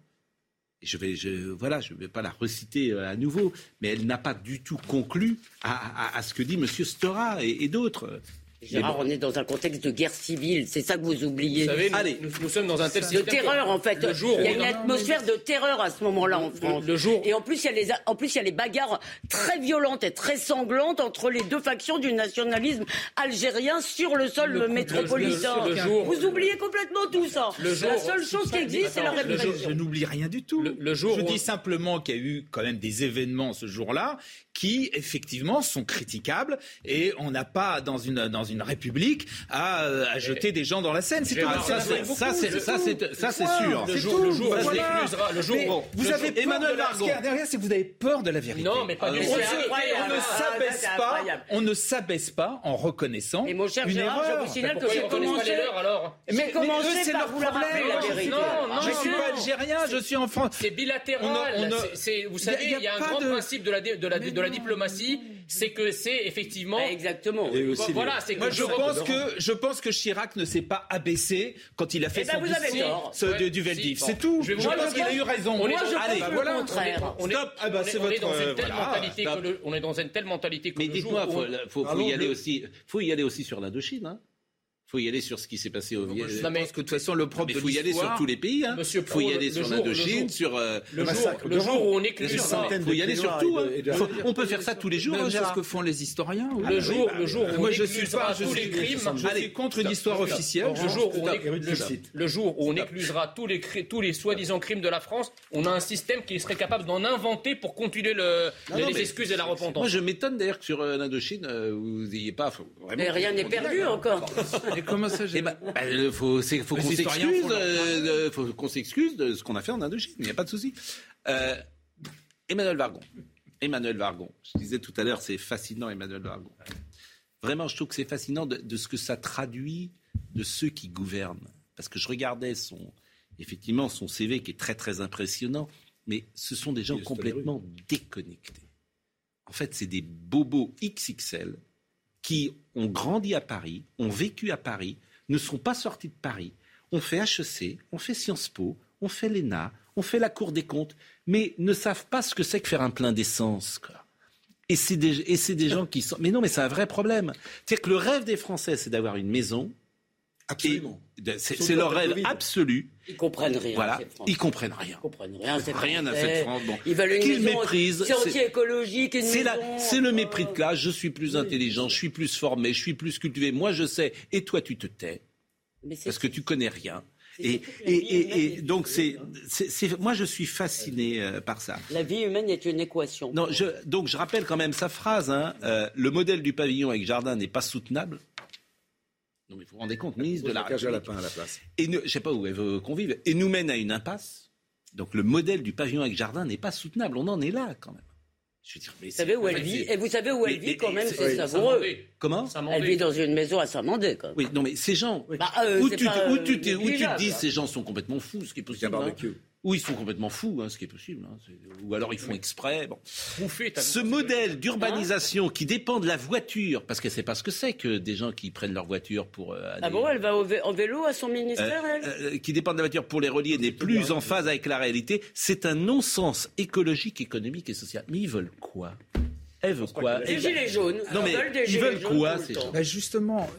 je vais, voilà, je ne vais pas la reciter euh, à nouveau, mais elle n'a pas du tout conclu à, ce que dit M. Stora et d'autres. Gérard, on est dans un contexte de guerre civile, c'est ça que vous oubliez. Vous savez, Allez. Nous, sommes dans un tel de terreur en fait. il y a une atmosphère de terreur à ce moment-là en France. Le, jour. Et en plus, il y a les, en plus, il y a les bagarres très violentes et très sanglantes entre les deux factions du nationalisme algérien sur le sol métropolitain. Vous oubliez complètement tout ça. la seule chose qui existe, c'est la répression. Je, n'oublie rien du tout. Le, jour. Je dis simplement qu'il y a eu quand même des événements ce jour-là qui effectivement sont critiquables et on n'a pas dans une dans une république à, euh, à jeter des gens dans la Seine. C'est ça, ça, c'est ça, c'est ça, c'est sûr. Le jour, le jour, on le jour. Vous avez Emmanuel Vargon. Derrière, c'est que vous avez peur de la vérité. Non, mais pas du tout. On ne s'abaisse pas. On ne s'abaisse pas en reconnaissant mais mon cher une Gérard, erreur. Je vous signale que j'ai commencé. alors Mais commencé c'est leur problème. Non, non, je suis pas algérien, je suis en France. C'est bilatéral. Vous savez, il y a un grand principe de la la diplomatie, c'est que c'est effectivement. Bah, exactement. Voilà, c'est Moi, je pense que je pense que Chirac ne s'est pas abaissé quand il a fait eh ben, son discours ce, du Veldiv. C'est tout. Je, pense qu'il a eu raison. Moi, je Allez, pense voilà. le contraire. On est, Stop. On est dans une telle mentalité que le, on est dans une telle mentalité que Mais dites-moi, faut, faut, y aller aussi. Faut y aller aussi sur l'Indochine. Hein faut y aller sur ce qui s'est passé au Vietnam. Je pense que de toute façon, le propre Il faut y aller sur tous les pays. Hein. Il faut y aller sur l'Indochine, sur euh, le, jour, le jour où on éclusera. Il faut y aller sur tout. Hein. On peut faire ça tous les jours. C'est ce que font les historiens. Le jour, le jour où on éclusera tous les crimes. Je suis contre une histoire officielle. Le jour où on éclusera tous les tous les soi-disant crimes de la France, on a un système qui serait capable d'en inventer pour continuer les excuses et la repentance. Moi, je m'étonne d'ailleurs que sur euh, l'Indochine, euh, vous n'ayez pas. Mais rien n'est perdu encore. Et comment ça eh ben, bah, Il faut, faut qu'on s'excuse, euh, faut qu'on s'excuse de ce qu'on a fait en Indochine. Il n'y a pas de souci. Euh, Emmanuel Vargon. Emmanuel Vargon. Je disais tout à l'heure, c'est fascinant, Emmanuel Vargon. Vraiment, je trouve que c'est fascinant de, ce que ça traduit de ceux qui gouvernent. Parce que je regardais son, effectivement, son CV qui est très très impressionnant, mais ce sont des gens complètement déconnectés. En fait, c'est des bobos XXL qui ont grandi à Paris, ont vécu à Paris, ne sont pas sortis de Paris, ont fait HEC, ont fait Sciences Po, ont fait l'ENA, ont fait la Cour des comptes, mais ne savent pas ce que c'est que faire un plein d'essence. Et c'est des, des gens qui sont... Mais non, mais c'est un vrai problème. C'est-à-dire que le rêve des Français, c'est d'avoir une maison, Absolument. C'est leur rêve absolu. Ils comprennent rien. Voilà, ils comprennent rien. Ils comprennent rien. Rien à cette France. Bon. Ils veulent une maison méprisent. C'est anti-écologique. C'est le mépris de classe. Je suis plus intelligent, je suis plus formé, je suis plus cultivé. Moi, je sais. Et toi, tu te tais. Parce que tu connais rien. Et, et, et, donc, c'est, moi, je suis fasciné euh, par ça. La vie humaine est une équation. Non, je, donc, je rappelle quand même sa phrase. Hein, euh, le modèle du pavillon avec jardin n'est pas soutenable. Non, mais vous vous rendez compte, ministre de la République. à lapin à la place. Et ne, je sais pas où elle veut qu'on vive. Et nous mène à une impasse. Donc le modèle du pavillon avec jardin n'est pas soutenable. On en est là quand même. Je veux dire, mais vous savez où elle vit Et vous savez où elle vit quand même C'est savoureux. Comment Elle vit dans une maison à Saint-Mandé. Oui, non mais ces gens. Bah, euh, où, tu, où, tu, où, tu, te dis ces gens sont complètement fous, ce qui est possible. Hein. Ou ils sont complètement fous, hein, ce qui est possible. Hein, ou alors ils font exprès. Bon. Ce modèle d'urbanisation qui dépend de la voiture, parce qu'elle ne sait pas ce que c'est que des gens qui prennent leur voiture pour. Euh, aller... Ah bon, elle va en vélo à son ministère, euh, elle? euh, Qui dépend de la voiture pour les relier n'est plus en phase avec la réalité. C'est un non-sens écologique, économique et social. Mais ils veulent quoi? Elles veulent quoi? Des gilets jaunes. Non mais ils veulent quoi ces gens? Bah, Justement,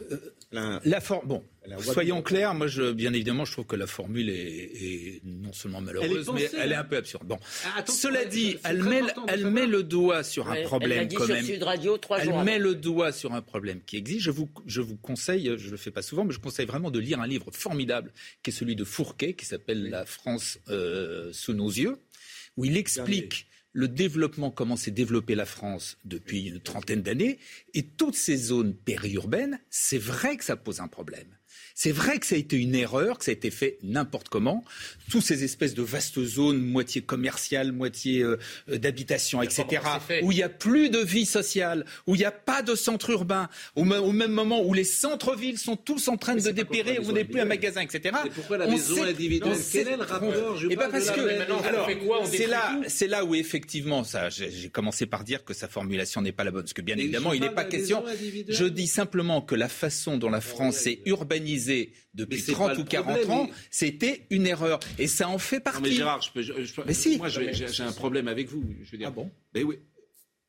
la, forme. Bon, soyons clairs. Moi, je, bien évidemment, je trouve que la formule est, non seulement malheureuse, mais elle est un peu absurde. Bon, ah, cela dit, elle met, elle met le doigt sur un problème elle quand même. Sud Radio, trois elle met le doigt sur un problème qui existe. Je vous, je vous conseille, je le fais pas souvent, mais je conseille vraiment de lire un livre formidable qui est celui de Fourquet, qui s'appelle La France euh, sous nos yeux, où il explique le développement, comment s'est développée la France depuis une trentaine d'années, et toutes ces zones périurbaines, c'est vrai que ça pose un problème. C'est vrai que ça a été une erreur, que ça a été fait n'importe comment. Toutes ces espèces de vastes zones, moitié commerciales, moitié euh, euh, d'habitation, etc., où il n'y a plus de vie sociale, où il n'y a pas de centre urbain, au, même moment où les centres-villes sont tous en train de dépérer, où vous n'avez plus un magasin, etc. Et pourquoi la maison individuelle Quel est le rapport je eh ben parce que c'est là, c'est là où effectivement, ça, j'ai commencé par dire que sa formulation n'est pas la bonne, parce que bien évidemment, il n'est pas question. Je dis simplement que la façon dont la France s'est urbanisée depuis 30 ou 40 ans, c'était une erreur. Et ça en fait partie. mais Gérard, je peux, mais si. moi j'ai un problème avec vous. Je veux dire. Ah bon? Mais oui.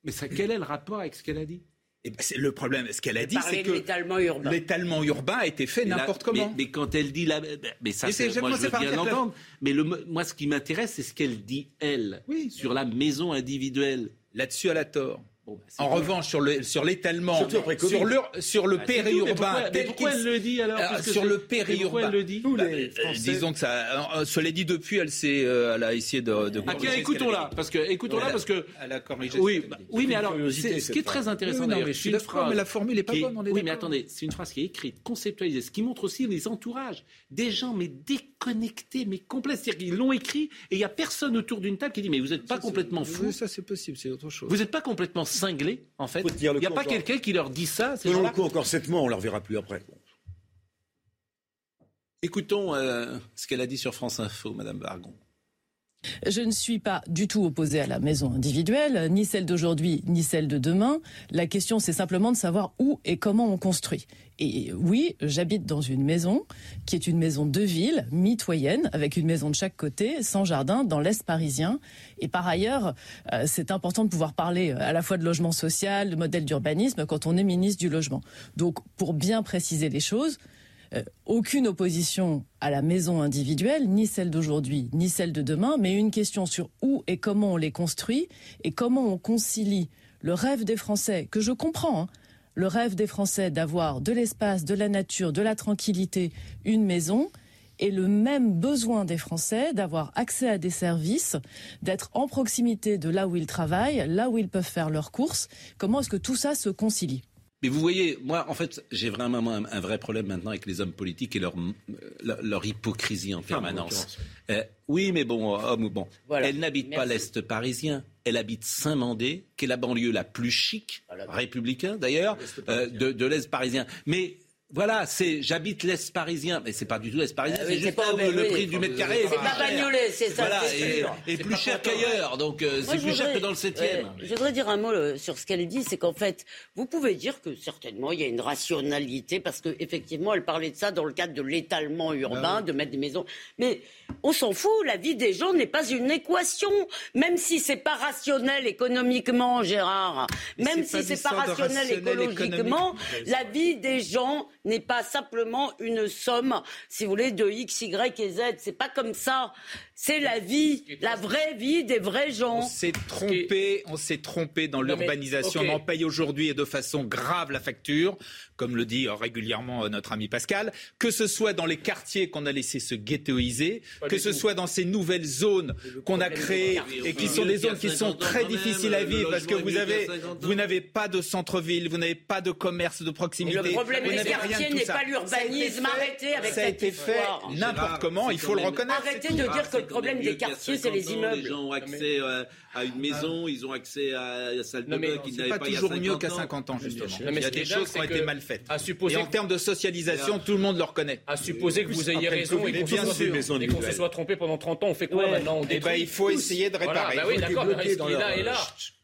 Mais ça, quel est le rapport avec ce qu'elle a dit? Eh ben, c'est le problème. Ce qu'elle a dit, c'est que l'étalement urbain. l'étalement urbain a été fait n'importe comment. Mais, quand elle dit la, mais ça, c'est, moi je veux bien l'entendre. Mais le, moi, ce qui m'intéresse, c'est ce qu'elle dit elle oui. sur la maison individuelle. Là-dessus, elle a tort. Bah, en revanche, sur le sur l'étalement, sur le sur le bah, périurbain, mais pourquoi, elle le dit alors euh, Sur le périurbain, elle le dit bah, euh, Disons que ça, euh, cela dit depuis, elle s'est, elle a essayé de. de ah, écoutons-la, parce que écoutons-la, parce que elle a corrigé. Oui, oui, mais alors, ce qui est très intéressant, d'ailleurs, je suis d'accord, mais la formule est pas bonne. Oui, mais attendez, c'est une phrase qui est écrite, conceptualisée, ce qui montre aussi les entourages, des gens mais déconnectés, mais complets, c'est-à-dire qu'ils l'ont écrit et il y a personne autour d'une table qui dit mais vous n'êtes pas complètement fou. Ça c'est possible, c'est autre chose. Vous n'êtes pas complètement cinglé, en fait. Il n'y a pas quelqu'un qui leur dit ça. Donnons le coup encore sept mois, on ne leur verra plus après. Écoutons euh, ce qu'elle a dit sur France Info, Madame Bargon. Je ne suis pas du tout opposée à la maison individuelle, ni celle d'aujourd'hui, ni celle de demain. La question, c'est simplement de savoir où et comment on construit. Et oui, j'habite dans une maison qui est une maison de ville, mitoyenne, avec une maison de chaque côté, sans jardin, dans l'Est parisien. Et par ailleurs, euh, c'est important de pouvoir parler à la fois de logement social, de modèle d'urbanisme, quand on est ministre du logement. Donc, pour bien préciser les choses, euh, aucune opposition à la maison individuelle, ni celle d'aujourd'hui, ni celle de demain, mais une question sur où et comment on les construit et comment on concilie le rêve des Français, que je comprends, hein, le rêve des Français d'avoir de l'espace, de la nature, de la tranquillité, une maison, et le même besoin des Français d'avoir accès à des services, d'être en proximité de là où ils travaillent, là où ils peuvent faire leurs courses. Comment est-ce que tout ça se concilie? Mais vous voyez, moi, en fait, j'ai vraiment un, vrai problème maintenant avec les hommes politiques et leur, leur, hypocrisie en permanence. Euh, oui, mais bon, homme bon. Elle n'habite pas l'Est parisien. Elle habite Saint-Mandé, qui est la banlieue la plus chic, républicain d'ailleurs, euh, de, de l'Est parisien. Mais voilà, c'est j'habite l'Est parisien, mais c'est pas du tout l'Est parisien, ah c'est juste pas, le prix du mètre carré. C'est pas Bagnolet, c'est ça. Voilà, et, plus cher qu'ailleurs, donc euh, c'est plus cher que dans le 7e. je voudrais dire un mot euh, sur ce qu'elle dit, c'est qu'en fait, vous pouvez dire que certainement il y a une rationalité, parce qu'effectivement, elle parlait de ça dans le cadre de l'étalement urbain, ah de mettre des maisons. Mais on s'en fout, la vie des gens n'est pas une équation, même si c'est pas rationnel économiquement, Gérard, même si c'est pas rationnel écologiquement, la vie des gens n'est pas simplement une somme, si vous voulez, de X, Y et Z. C'est pas comme ça. C'est la vie, la vraie vie des vrais gens. On s'est trompé, on s'est trompé dans l'urbanisation. On en paye aujourd'hui et de façon grave la facture, comme le dit régulièrement euh, notre ami Pascal. Que ce soit dans les quartiers qu'on a laissé se ghettoiser, que ce soit dans ces nouvelles zones qu'on a créées et qui sont des zones qui sont très difficiles à vivre parce que vous avez, vous n'avez pas de centre-ville, vous n'avez pas de commerce de proximité, vous n'avez rien n'est pas l'urbanisme. Arrêtez avec Ça a été fait n'importe comment, il faut le reconnaître. Arrêtez de dire que le problème des quartiers, c'est les immeubles. Les gens ont accès euh, à une maison, ils ont accès à la salle de bain qu'ils n'avaient pas il y a 50 ans. toujours mieux qu'à 50 ans, justement. Il y a des choses qui ont été mal faites. Et en termes de socialisation, tout le monde le reconnaît. À supposer que vous ayez raison et qu'on se soit trompé pendant 30 ans, on fait quoi maintenant? Eh ben, Il faut essayer de réparer. Oui, d'accord, ce qui est là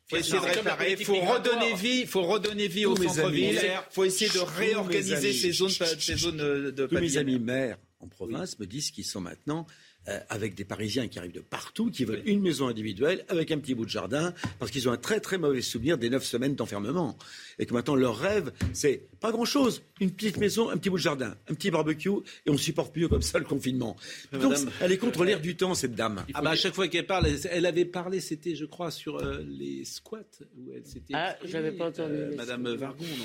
faut essayer de réparer, il faut redonner vie, faut redonner vie au centre-ville, il faut essayer de réorganiser ces zones, ces zones de Tous mes amis maires en province me disent qu'ils sont maintenant euh, avec des Parisiens qui arrivent de partout, qui veulent une maison individuelle avec un petit bout de jardin, parce qu'ils ont un très très mauvais souvenir des neuf semaines d'enfermement. Et que maintenant leur rêve, c'est pas grand-chose, une petite maison, un petit bout de jardin, un petit barbecue, et on supporte mieux comme ça le confinement. Donc elle est contre l'air du temps, cette dame. Ah bah à chaque fois qu'elle parle, elle avait parlé, c'était je crois sur euh, les squats. Où elle s'était ah, j'avais pas entendu. Euh, Madame Vargon, non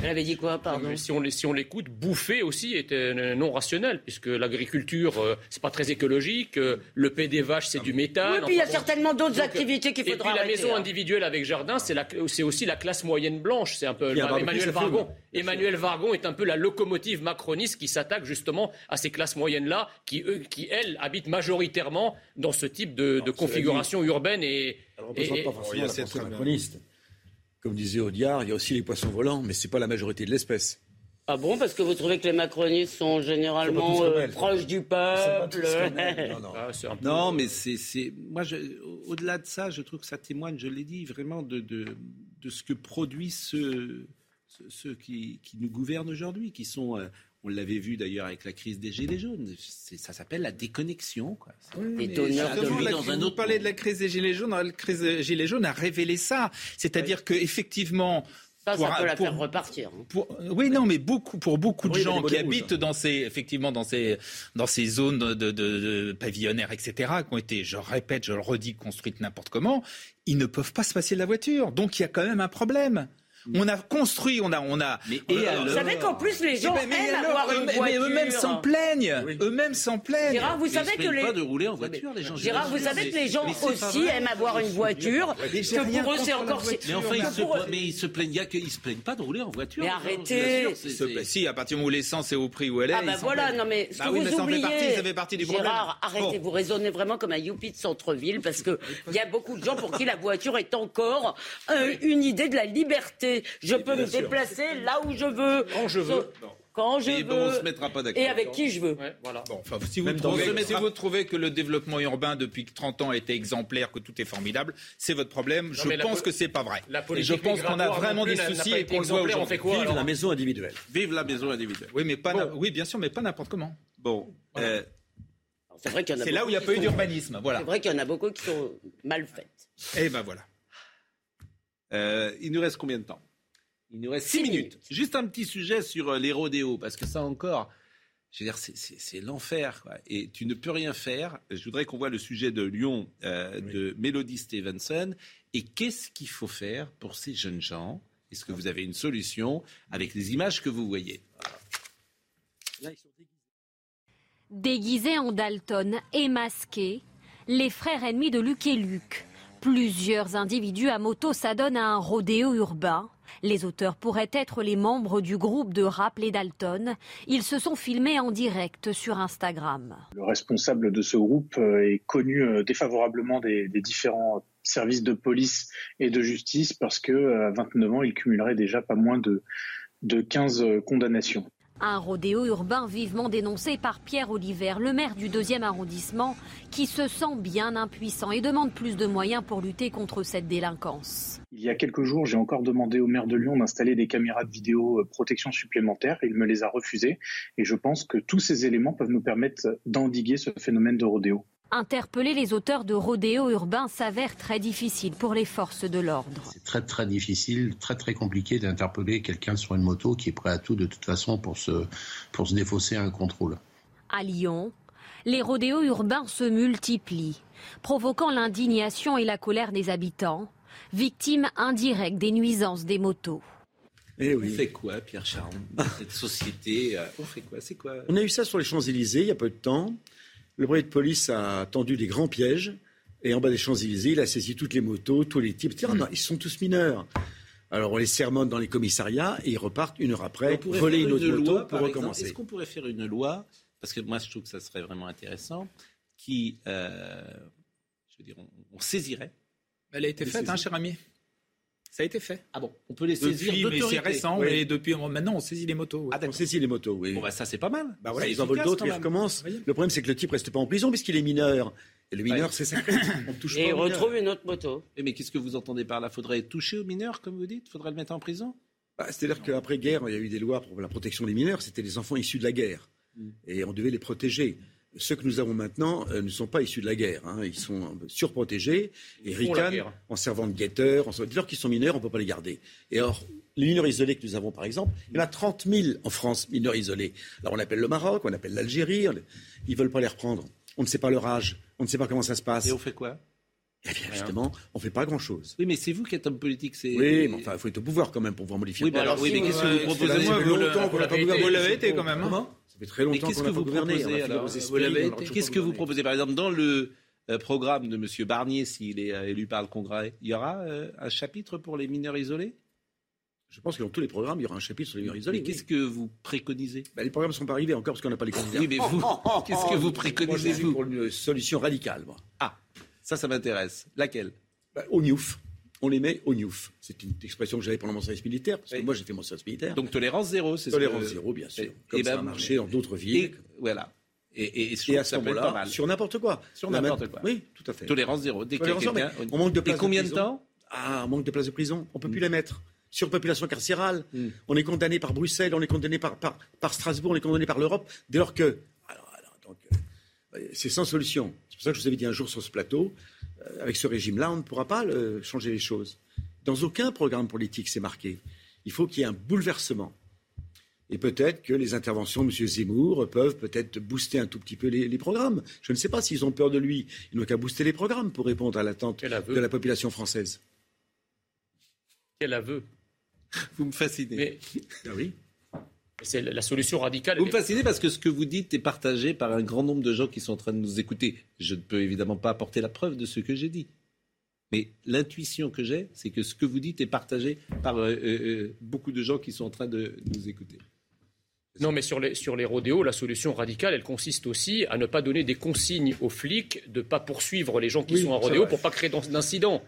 elle avait dit quoi, pardon Si on, si on l'écoute, bouffer aussi est euh, non rationnel, puisque l'agriculture, euh, c'est pas très écologique, euh, le paix des vaches, c'est du méthane. Oui, puis il y a certainement d'autres activités qu'il faudra Et puis la maison hein. individuelle avec jardin, c'est aussi la classe moyenne blanche. C'est un peu Emmanuel Vargon. Emmanuel Vargon est un peu la locomotive macroniste qui s'attaque justement à ces classes moyennes-là, qui, qui, elles, habitent majoritairement dans ce type de, configuration urbaine et... Pas forcément la macroniste. Comme disait Audiard, il y a aussi les poissons volants, mais ce n'est pas la majorité de l'espèce. Ah bon Parce que vous trouvez que les macronistes sont généralement euh, proches du peuple ah, Non, mais c'est. Moi, au-delà de ça, je trouve que ça témoigne, je l'ai dit, vraiment de, de, de, ce que produisent ceux, ceux, qui, qui, nous gouvernent aujourd'hui, qui sont. Euh, on l'avait vu d'ailleurs avec la crise des Gilets jaunes. Ça s'appelle la déconnexion. Quoi. Oui, dans un autre. Vous de la crise des Gilets jaunes. La crise des Gilets jaunes a révélé ça. C'est-à-dire qu'effectivement, ça, ça peut la faire repartir. Hein. oui, non, mais beaucoup, pour beaucoup de gens qui habitent dans ces, effectivement, dans ces, dans ces zones de, de, de, pavillonnaires, etc., qui ont été, je répète, je le redis, construites n'importe comment, ils ne peuvent pas se passer de la voiture. Donc il y a quand même un problème. On a construit, on a, on a. Mais et alors, Vous savez qu'en plus les gens aiment avoir une voiture. Mais eux-mêmes s'en plaignent. Eux-mêmes s'en plaignent. Gérard, vous savez que les. pas de rouler en voiture, les gens. Gérard, vous savez que les gens aussi aiment avoir une voiture. Que pour eux c'est encore. Mais enfin, ils se, mais ils se plaignent, ils se plaignent pas de rouler en voiture. Mais arrêtez. Si, à partir du moment où l'essence est au prix où elle est. Ah bah voilà, non mais ce bah que vous oubliez. Ça fait partie du problème. Gérard, arrêtez, vous raisonnez vraiment comme un youpi de centre-ville parce que il y a beaucoup de gens pour qui la voiture est encore une idée de la liberté. Je peux me déplacer là où je veux. Quand je veux. Quand je et veux. on se mettra pas d'accord. Et avec qui je veux. voilà. Bon, enfin, si, vous trouvez, si vous trouvez, que le développement urbain depuis 30 ans a été exemplaire, que tout est formidable, c'est votre problème. je pense que c'est pas vrai. et je pense qu'on a vraiment des soucis et qu'on le voit on fait quoi, Vive la maison individuelle. Vive la maison individuelle. Oui, mais pas, oui, bien sûr, mais pas n'importe comment. Bon. Euh, c'est vrai qu'il y en a. C'est là où il n'y a pas eu d'urbanisme. Voilà. C'est vrai qu'il y en a beaucoup qui sont mal faites. Et eh ben voilà. Euh, il nous reste combien de temps? Il nous reste 6 minutes. Juste un petit sujet sur euh, les rodéos, parce que ça encore, je veux dire, c'est l'enfer. Et tu ne peux rien faire. Je voudrais qu'on voit le sujet de Lyon euh, de Melody Stevenson. Et qu'est-ce qu'il faut faire pour ces jeunes gens? Est-ce que vous avez une solution avec les images que vous voyez? Déguisés en Dalton et masqués, les frères ennemis de Luc et Luc. Plusieurs individus à moto s'adonnent à un rodéo urbain. Les auteurs pourraient être les membres du groupe de rap Les Dalton. Ils se sont filmés en direct sur Instagram. Le responsable de ce groupe euh, est connu euh, défavorablement des, différents services de police et de justice parce que 29 ans, il cumulerait déjà pas moins de, de 15 condamnations. Un rodéo urbain vivement dénoncé par Pierre Oliver, le maire du deuxième arrondissement, qui se sent bien impuissant et demande plus de moyens pour lutter contre cette délinquance. Il y a quelques jours, j'ai encore demandé au maire de Lyon d'installer des caméras de vidéo euh, protection supplémentaires. Il me les a refusées et je pense que tous ces éléments peuvent nous permettre d'endiguer ce phénomène de rodéo. Interpeller les auteurs de rodéo urbain s'avère très difficile pour les forces de l'ordre. C'est très très difficile, très très compliqué d'interpeller quelqu'un sur une moto qui est prêt à tout de toute façon pour se, pour se défausser à un contrôle. À Lyon, les rodéos urbains se multiplient, provoquant l'indignation et la colère des habitants, victimes indirectes des nuisances des motos. Eh oui. On fait quoi, Pierre Charles, cette société euh, On fait quoi C'est quoi? On a eu ça sur les Champs-Élysées il y a peu de temps. Le préfet de police a tendu des grands pièges et en bas des Champs-Élysées, il a saisi toutes les motos, tous les types. Non, ils sont tous mineurs. Alors on les sermonne dans les commissariats et ils repartent une heure après, voler une autre moto pour recommencer. Est-ce qu'on pourrait faire une loi, parce que moi je trouve que ça serait vraiment intéressant, qui, euh, je veux dire, on, saisirait. Elle a été faite, hein, cher ami? Ça a été fait. Ah bon On peut les saisir depuis, mais c'est récent. Mais depuis maintenant, on saisit les motos. Ah, on saisit les motos. Oui. Bon, bah, ça c'est pas mal. Bah voilà, ils en volent d'autres, ils recommencent. Le problème, c'est que le type reste pas en prison puisqu'il est mineur. Et le mineur, c'est sacré. [coughs] On touche Et il retrouve une autre moto. Mais qu'est-ce que vous entendez par là? Faudrait toucher aux mineurs, comme vous dites? Faudrait le mettre en prison? Bah, C'est-à-dire qu'après guerre, il y a eu des lois pour la protection des mineurs. C'était les enfants issus de la guerre. Mm. Et on devait les protéger. Ceux que nous avons maintenant euh, ne sont pas issus de la guerre. Hein. Ils sont surprotégés et ricanent en servant de guetteurs. Dès lors qu'ils sont mineurs, on ne peut pas les garder. Et or, les mineurs isolés que nous avons, par exemple, il y en a 30 000 en France, mineurs isolés. Alors on appelle le Maroc, on appelle l'Algérie. Ils ne veulent pas les reprendre. On ne sait pas leur âge. On ne sait pas comment ça se passe. Et on fait quoi? Eh bien, justement, on ne fait pas grand-chose. Oui, mais c'est vous qui êtes homme politique. Oui, mais enfin, il faut être au pouvoir quand même pour pouvoir modifier. Oui, mais alors, oui, mais qu'est-ce que vous proposez? Ça fait longtemps qu'on n'a pas gouverné. Vous l'avez été quand même. Hein ça fait très longtemps qu'on n'a pas gouverné. Qu'est-ce que vous proposez Par exemple, dans le euh, programme de M. Barnier, s'il est euh, élu par le Congrès, il y aura euh, un chapitre pour les mineurs isolés? Je pense que dans tous les programmes, il y aura un chapitre sur les mineurs isolés. Qu'est-ce que vous préconisez? Bah, Les programmes ne sont pas arrivés encore parce qu'on n'a pas les candidats. Oui, mais vous, [laughs] qu'est-ce que vous préconisez vous? pour une solution radicale. Moi. Ah, ça, ça m'intéresse. Laquelle? Bah, Au NIOF. On les met au NIOF. C'est une expression que j'avais pendant mon service militaire, parce que moi j'ai fait mon service militaire. Donc tolérance zéro, c'est Tolérance zéro, bien sûr. Comme et ça ben, a marché dans d'autres villes. voilà. Et, et, à ce moment-là, sur n'importe quoi. Sur n'importe quoi. Oui, tout à fait. Tolérance zéro. Dès Tolérance zéro, on manque de place Et combien de, temps Ah, on manque de place de prison. On peut plus les mettre surpopulation carcérale. Hmm. On est condamné par Bruxelles, on est condamné par, par, Strasbourg, on est condamné par l'Europe, dès lors que. Alors, donc, euh, c'est sans solution. C'est pour ça que je vous avais dit un jour sur ce plateau, avec ce régime-là, on ne pourra pas changer les choses. Dans aucun programme politique, c'est marqué. Il faut qu'il y ait un bouleversement. Et peut-être que les interventions de M. Zemmour peuvent peut-être booster un tout petit peu les, les programmes. Je ne sais pas s'ils ont peur de lui. Ils n'ont qu'à booster les programmes pour répondre à l'attente de la population française. Quel aveu Vous me fascinez. Ah oui? C'est la solution radicale. Vous me fascinez parce que ce que vous dites est partagé par un grand nombre de gens qui sont en train de nous écouter. Je ne peux évidemment pas apporter la preuve de ce que j'ai dit. Mais l'intuition que j'ai, c'est que ce que vous dites est partagé par euh, euh, euh, beaucoup de gens qui sont en train de nous écouter. Non, mais sur les, sur les rodéos, la solution radicale, elle consiste aussi à ne pas donner des consignes aux flics de ne pas poursuivre les gens qui sont en rodéo pour ne pas créer d'incidents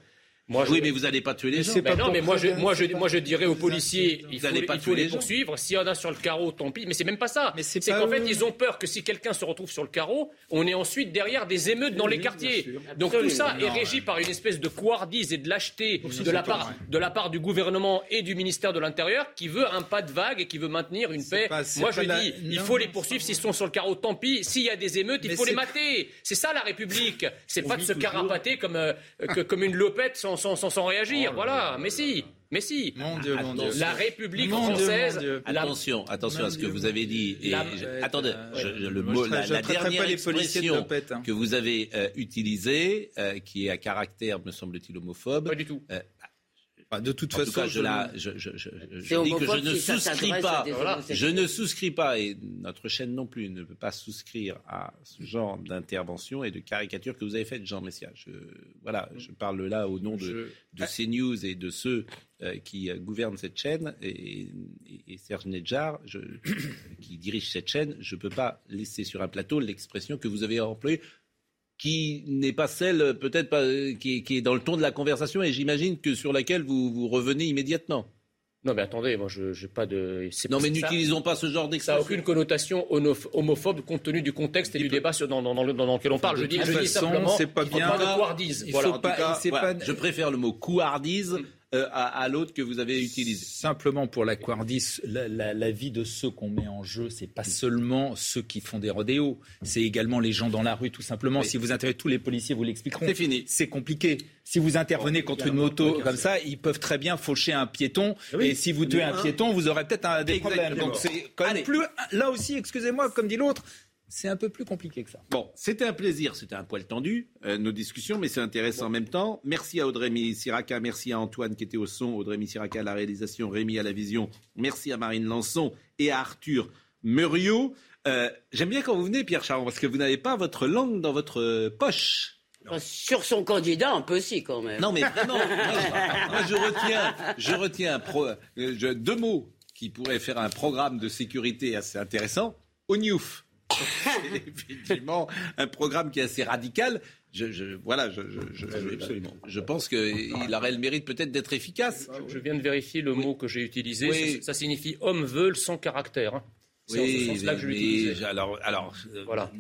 oui, mais vous n'allez pas tuer les gens. non, mais moi je, moi, je, moi je dirais aux policiers, il faut, pas il faut les, poursuivre. S'il y en a sur le carreau, tant pis. Mais c'est même pas ça. C'est qu'en fait, ils ont peur que si quelqu'un se retrouve sur le carreau, on est ensuite derrière des émeutes dans les quartiers. Donc tout ça est régi par une espèce de couardise et de lâcheté de la, part, de la part du gouvernement et du ministère de l'Intérieur qui veut un pas de vague et qui veut maintenir une paix. moi je dis, il faut les poursuivre s'ils sont sur le carreau, tant pis. S'il y a des émeutes, il faut les mater. C'est ça la République. C'est pas de se carapater comme, euh, comme une lopette sans sans, réagir. Oh voilà, mais si. Mais si, mon Dieu, mon Dieu. la République française. Attention, attention à ce que vous avez dit. Et attendez, le mot, la, dernière expression hein. que vous avez euh, utilisée, euh, qui est à caractère, me semble-t-il, homophobe. Pas du tout. Euh, de toute façon, je, dis que je ne souscris pas. Je ne souscris pas, et notre chaîne non plus ne peut pas souscrire à ce genre d'intervention et de caricature que vous avez faite, Jean Messia. Je, voilà, je parle là au nom de, de CNews et de ceux euh, qui gouvernent cette chaîne et, Serge Nedjar, [coughs] qui dirige cette chaîne. Je ne peux pas laisser sur un plateau l'expression que vous avez employée qui n'est pas celle peut-être pas, qui, qui, est dans le ton de la conversation et j'imagine que sur laquelle vous, vous revenez immédiatement. Non mais attendez, moi je n'ai pas de. Non mais n'utilisons pas ce genre d'expression. Ça n'a aucune connotation homophobe compte tenu du contexte et du débat dans, dans, dans, dans, lequel on parle. Je dis, je dis simplement, c'est pas bien. Pas de couardise. Voilà, cas, pas... Je préfère le mot couardise euh, à, l'autre que vous avez utilisé. Simplement pour la Quardis, la, vie de ceux qu'on met en jeu, c'est pas seulement ceux qui font des rodéos, c'est également les gens dans la rue, tout simplement. Si vous intervenez tous les policiers, vous l'expliqueront. C'est fini. C'est compliqué. Si vous intervenez contre une moto comme ça, ils peuvent très bien faucher un piéton. Ah et si vous tuez un piéton, vous aurez peut-être des problèmes. Donc c'est quand même plus. Là aussi, excusez-moi, comme dit l'autre, c'est un peu plus compliqué que ça. Bon, c'était un plaisir, c'était un poil tendu, euh, nos discussions, mais c'est intéressant en même temps. Merci à Audrey Siraca, merci à Antoine qui était au son, Audrey Siraca à la réalisation, Rémi à la vision, merci à Marine Lançon et à Arthur Muriot. Euh, j'aime bien quand vous venez, Pierre Charon, parce que vous n'avez pas votre langue dans votre poche. Sur son candidat, un peu si quand même. Non, mais vraiment, moi, je, retiens, je retiens euh, deux mots qui pourraient faire un programme de sécurité assez intéressant. ONIUF. [laughs] C'est effectivement un programme qui est assez radical. Je, voilà, je, je, pense qu'il aurait le mérite peut-être d'être efficace. Je, viens de vérifier le mot que j'ai utilisé. Ça, signifie homme veulent sans caractère. Hein. Oui, en ce sens-là que je l'utilise. Alors, alors euh, voilà.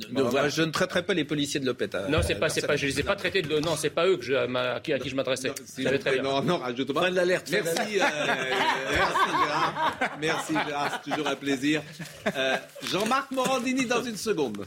Je ne traiterai pas les policiers de Lopet. Euh, non, c'est pas, c'est pas, je les ai pas traités de. Non, c'est pas eux que je, à, qui, à qui je m'adressais. Non, non, rajoute pas. de l'alerte. Merci, euh, merci Gérard. Merci Gérard, c'est toujours un plaisir. Euh, Jean-Marc Morandini dans une seconde.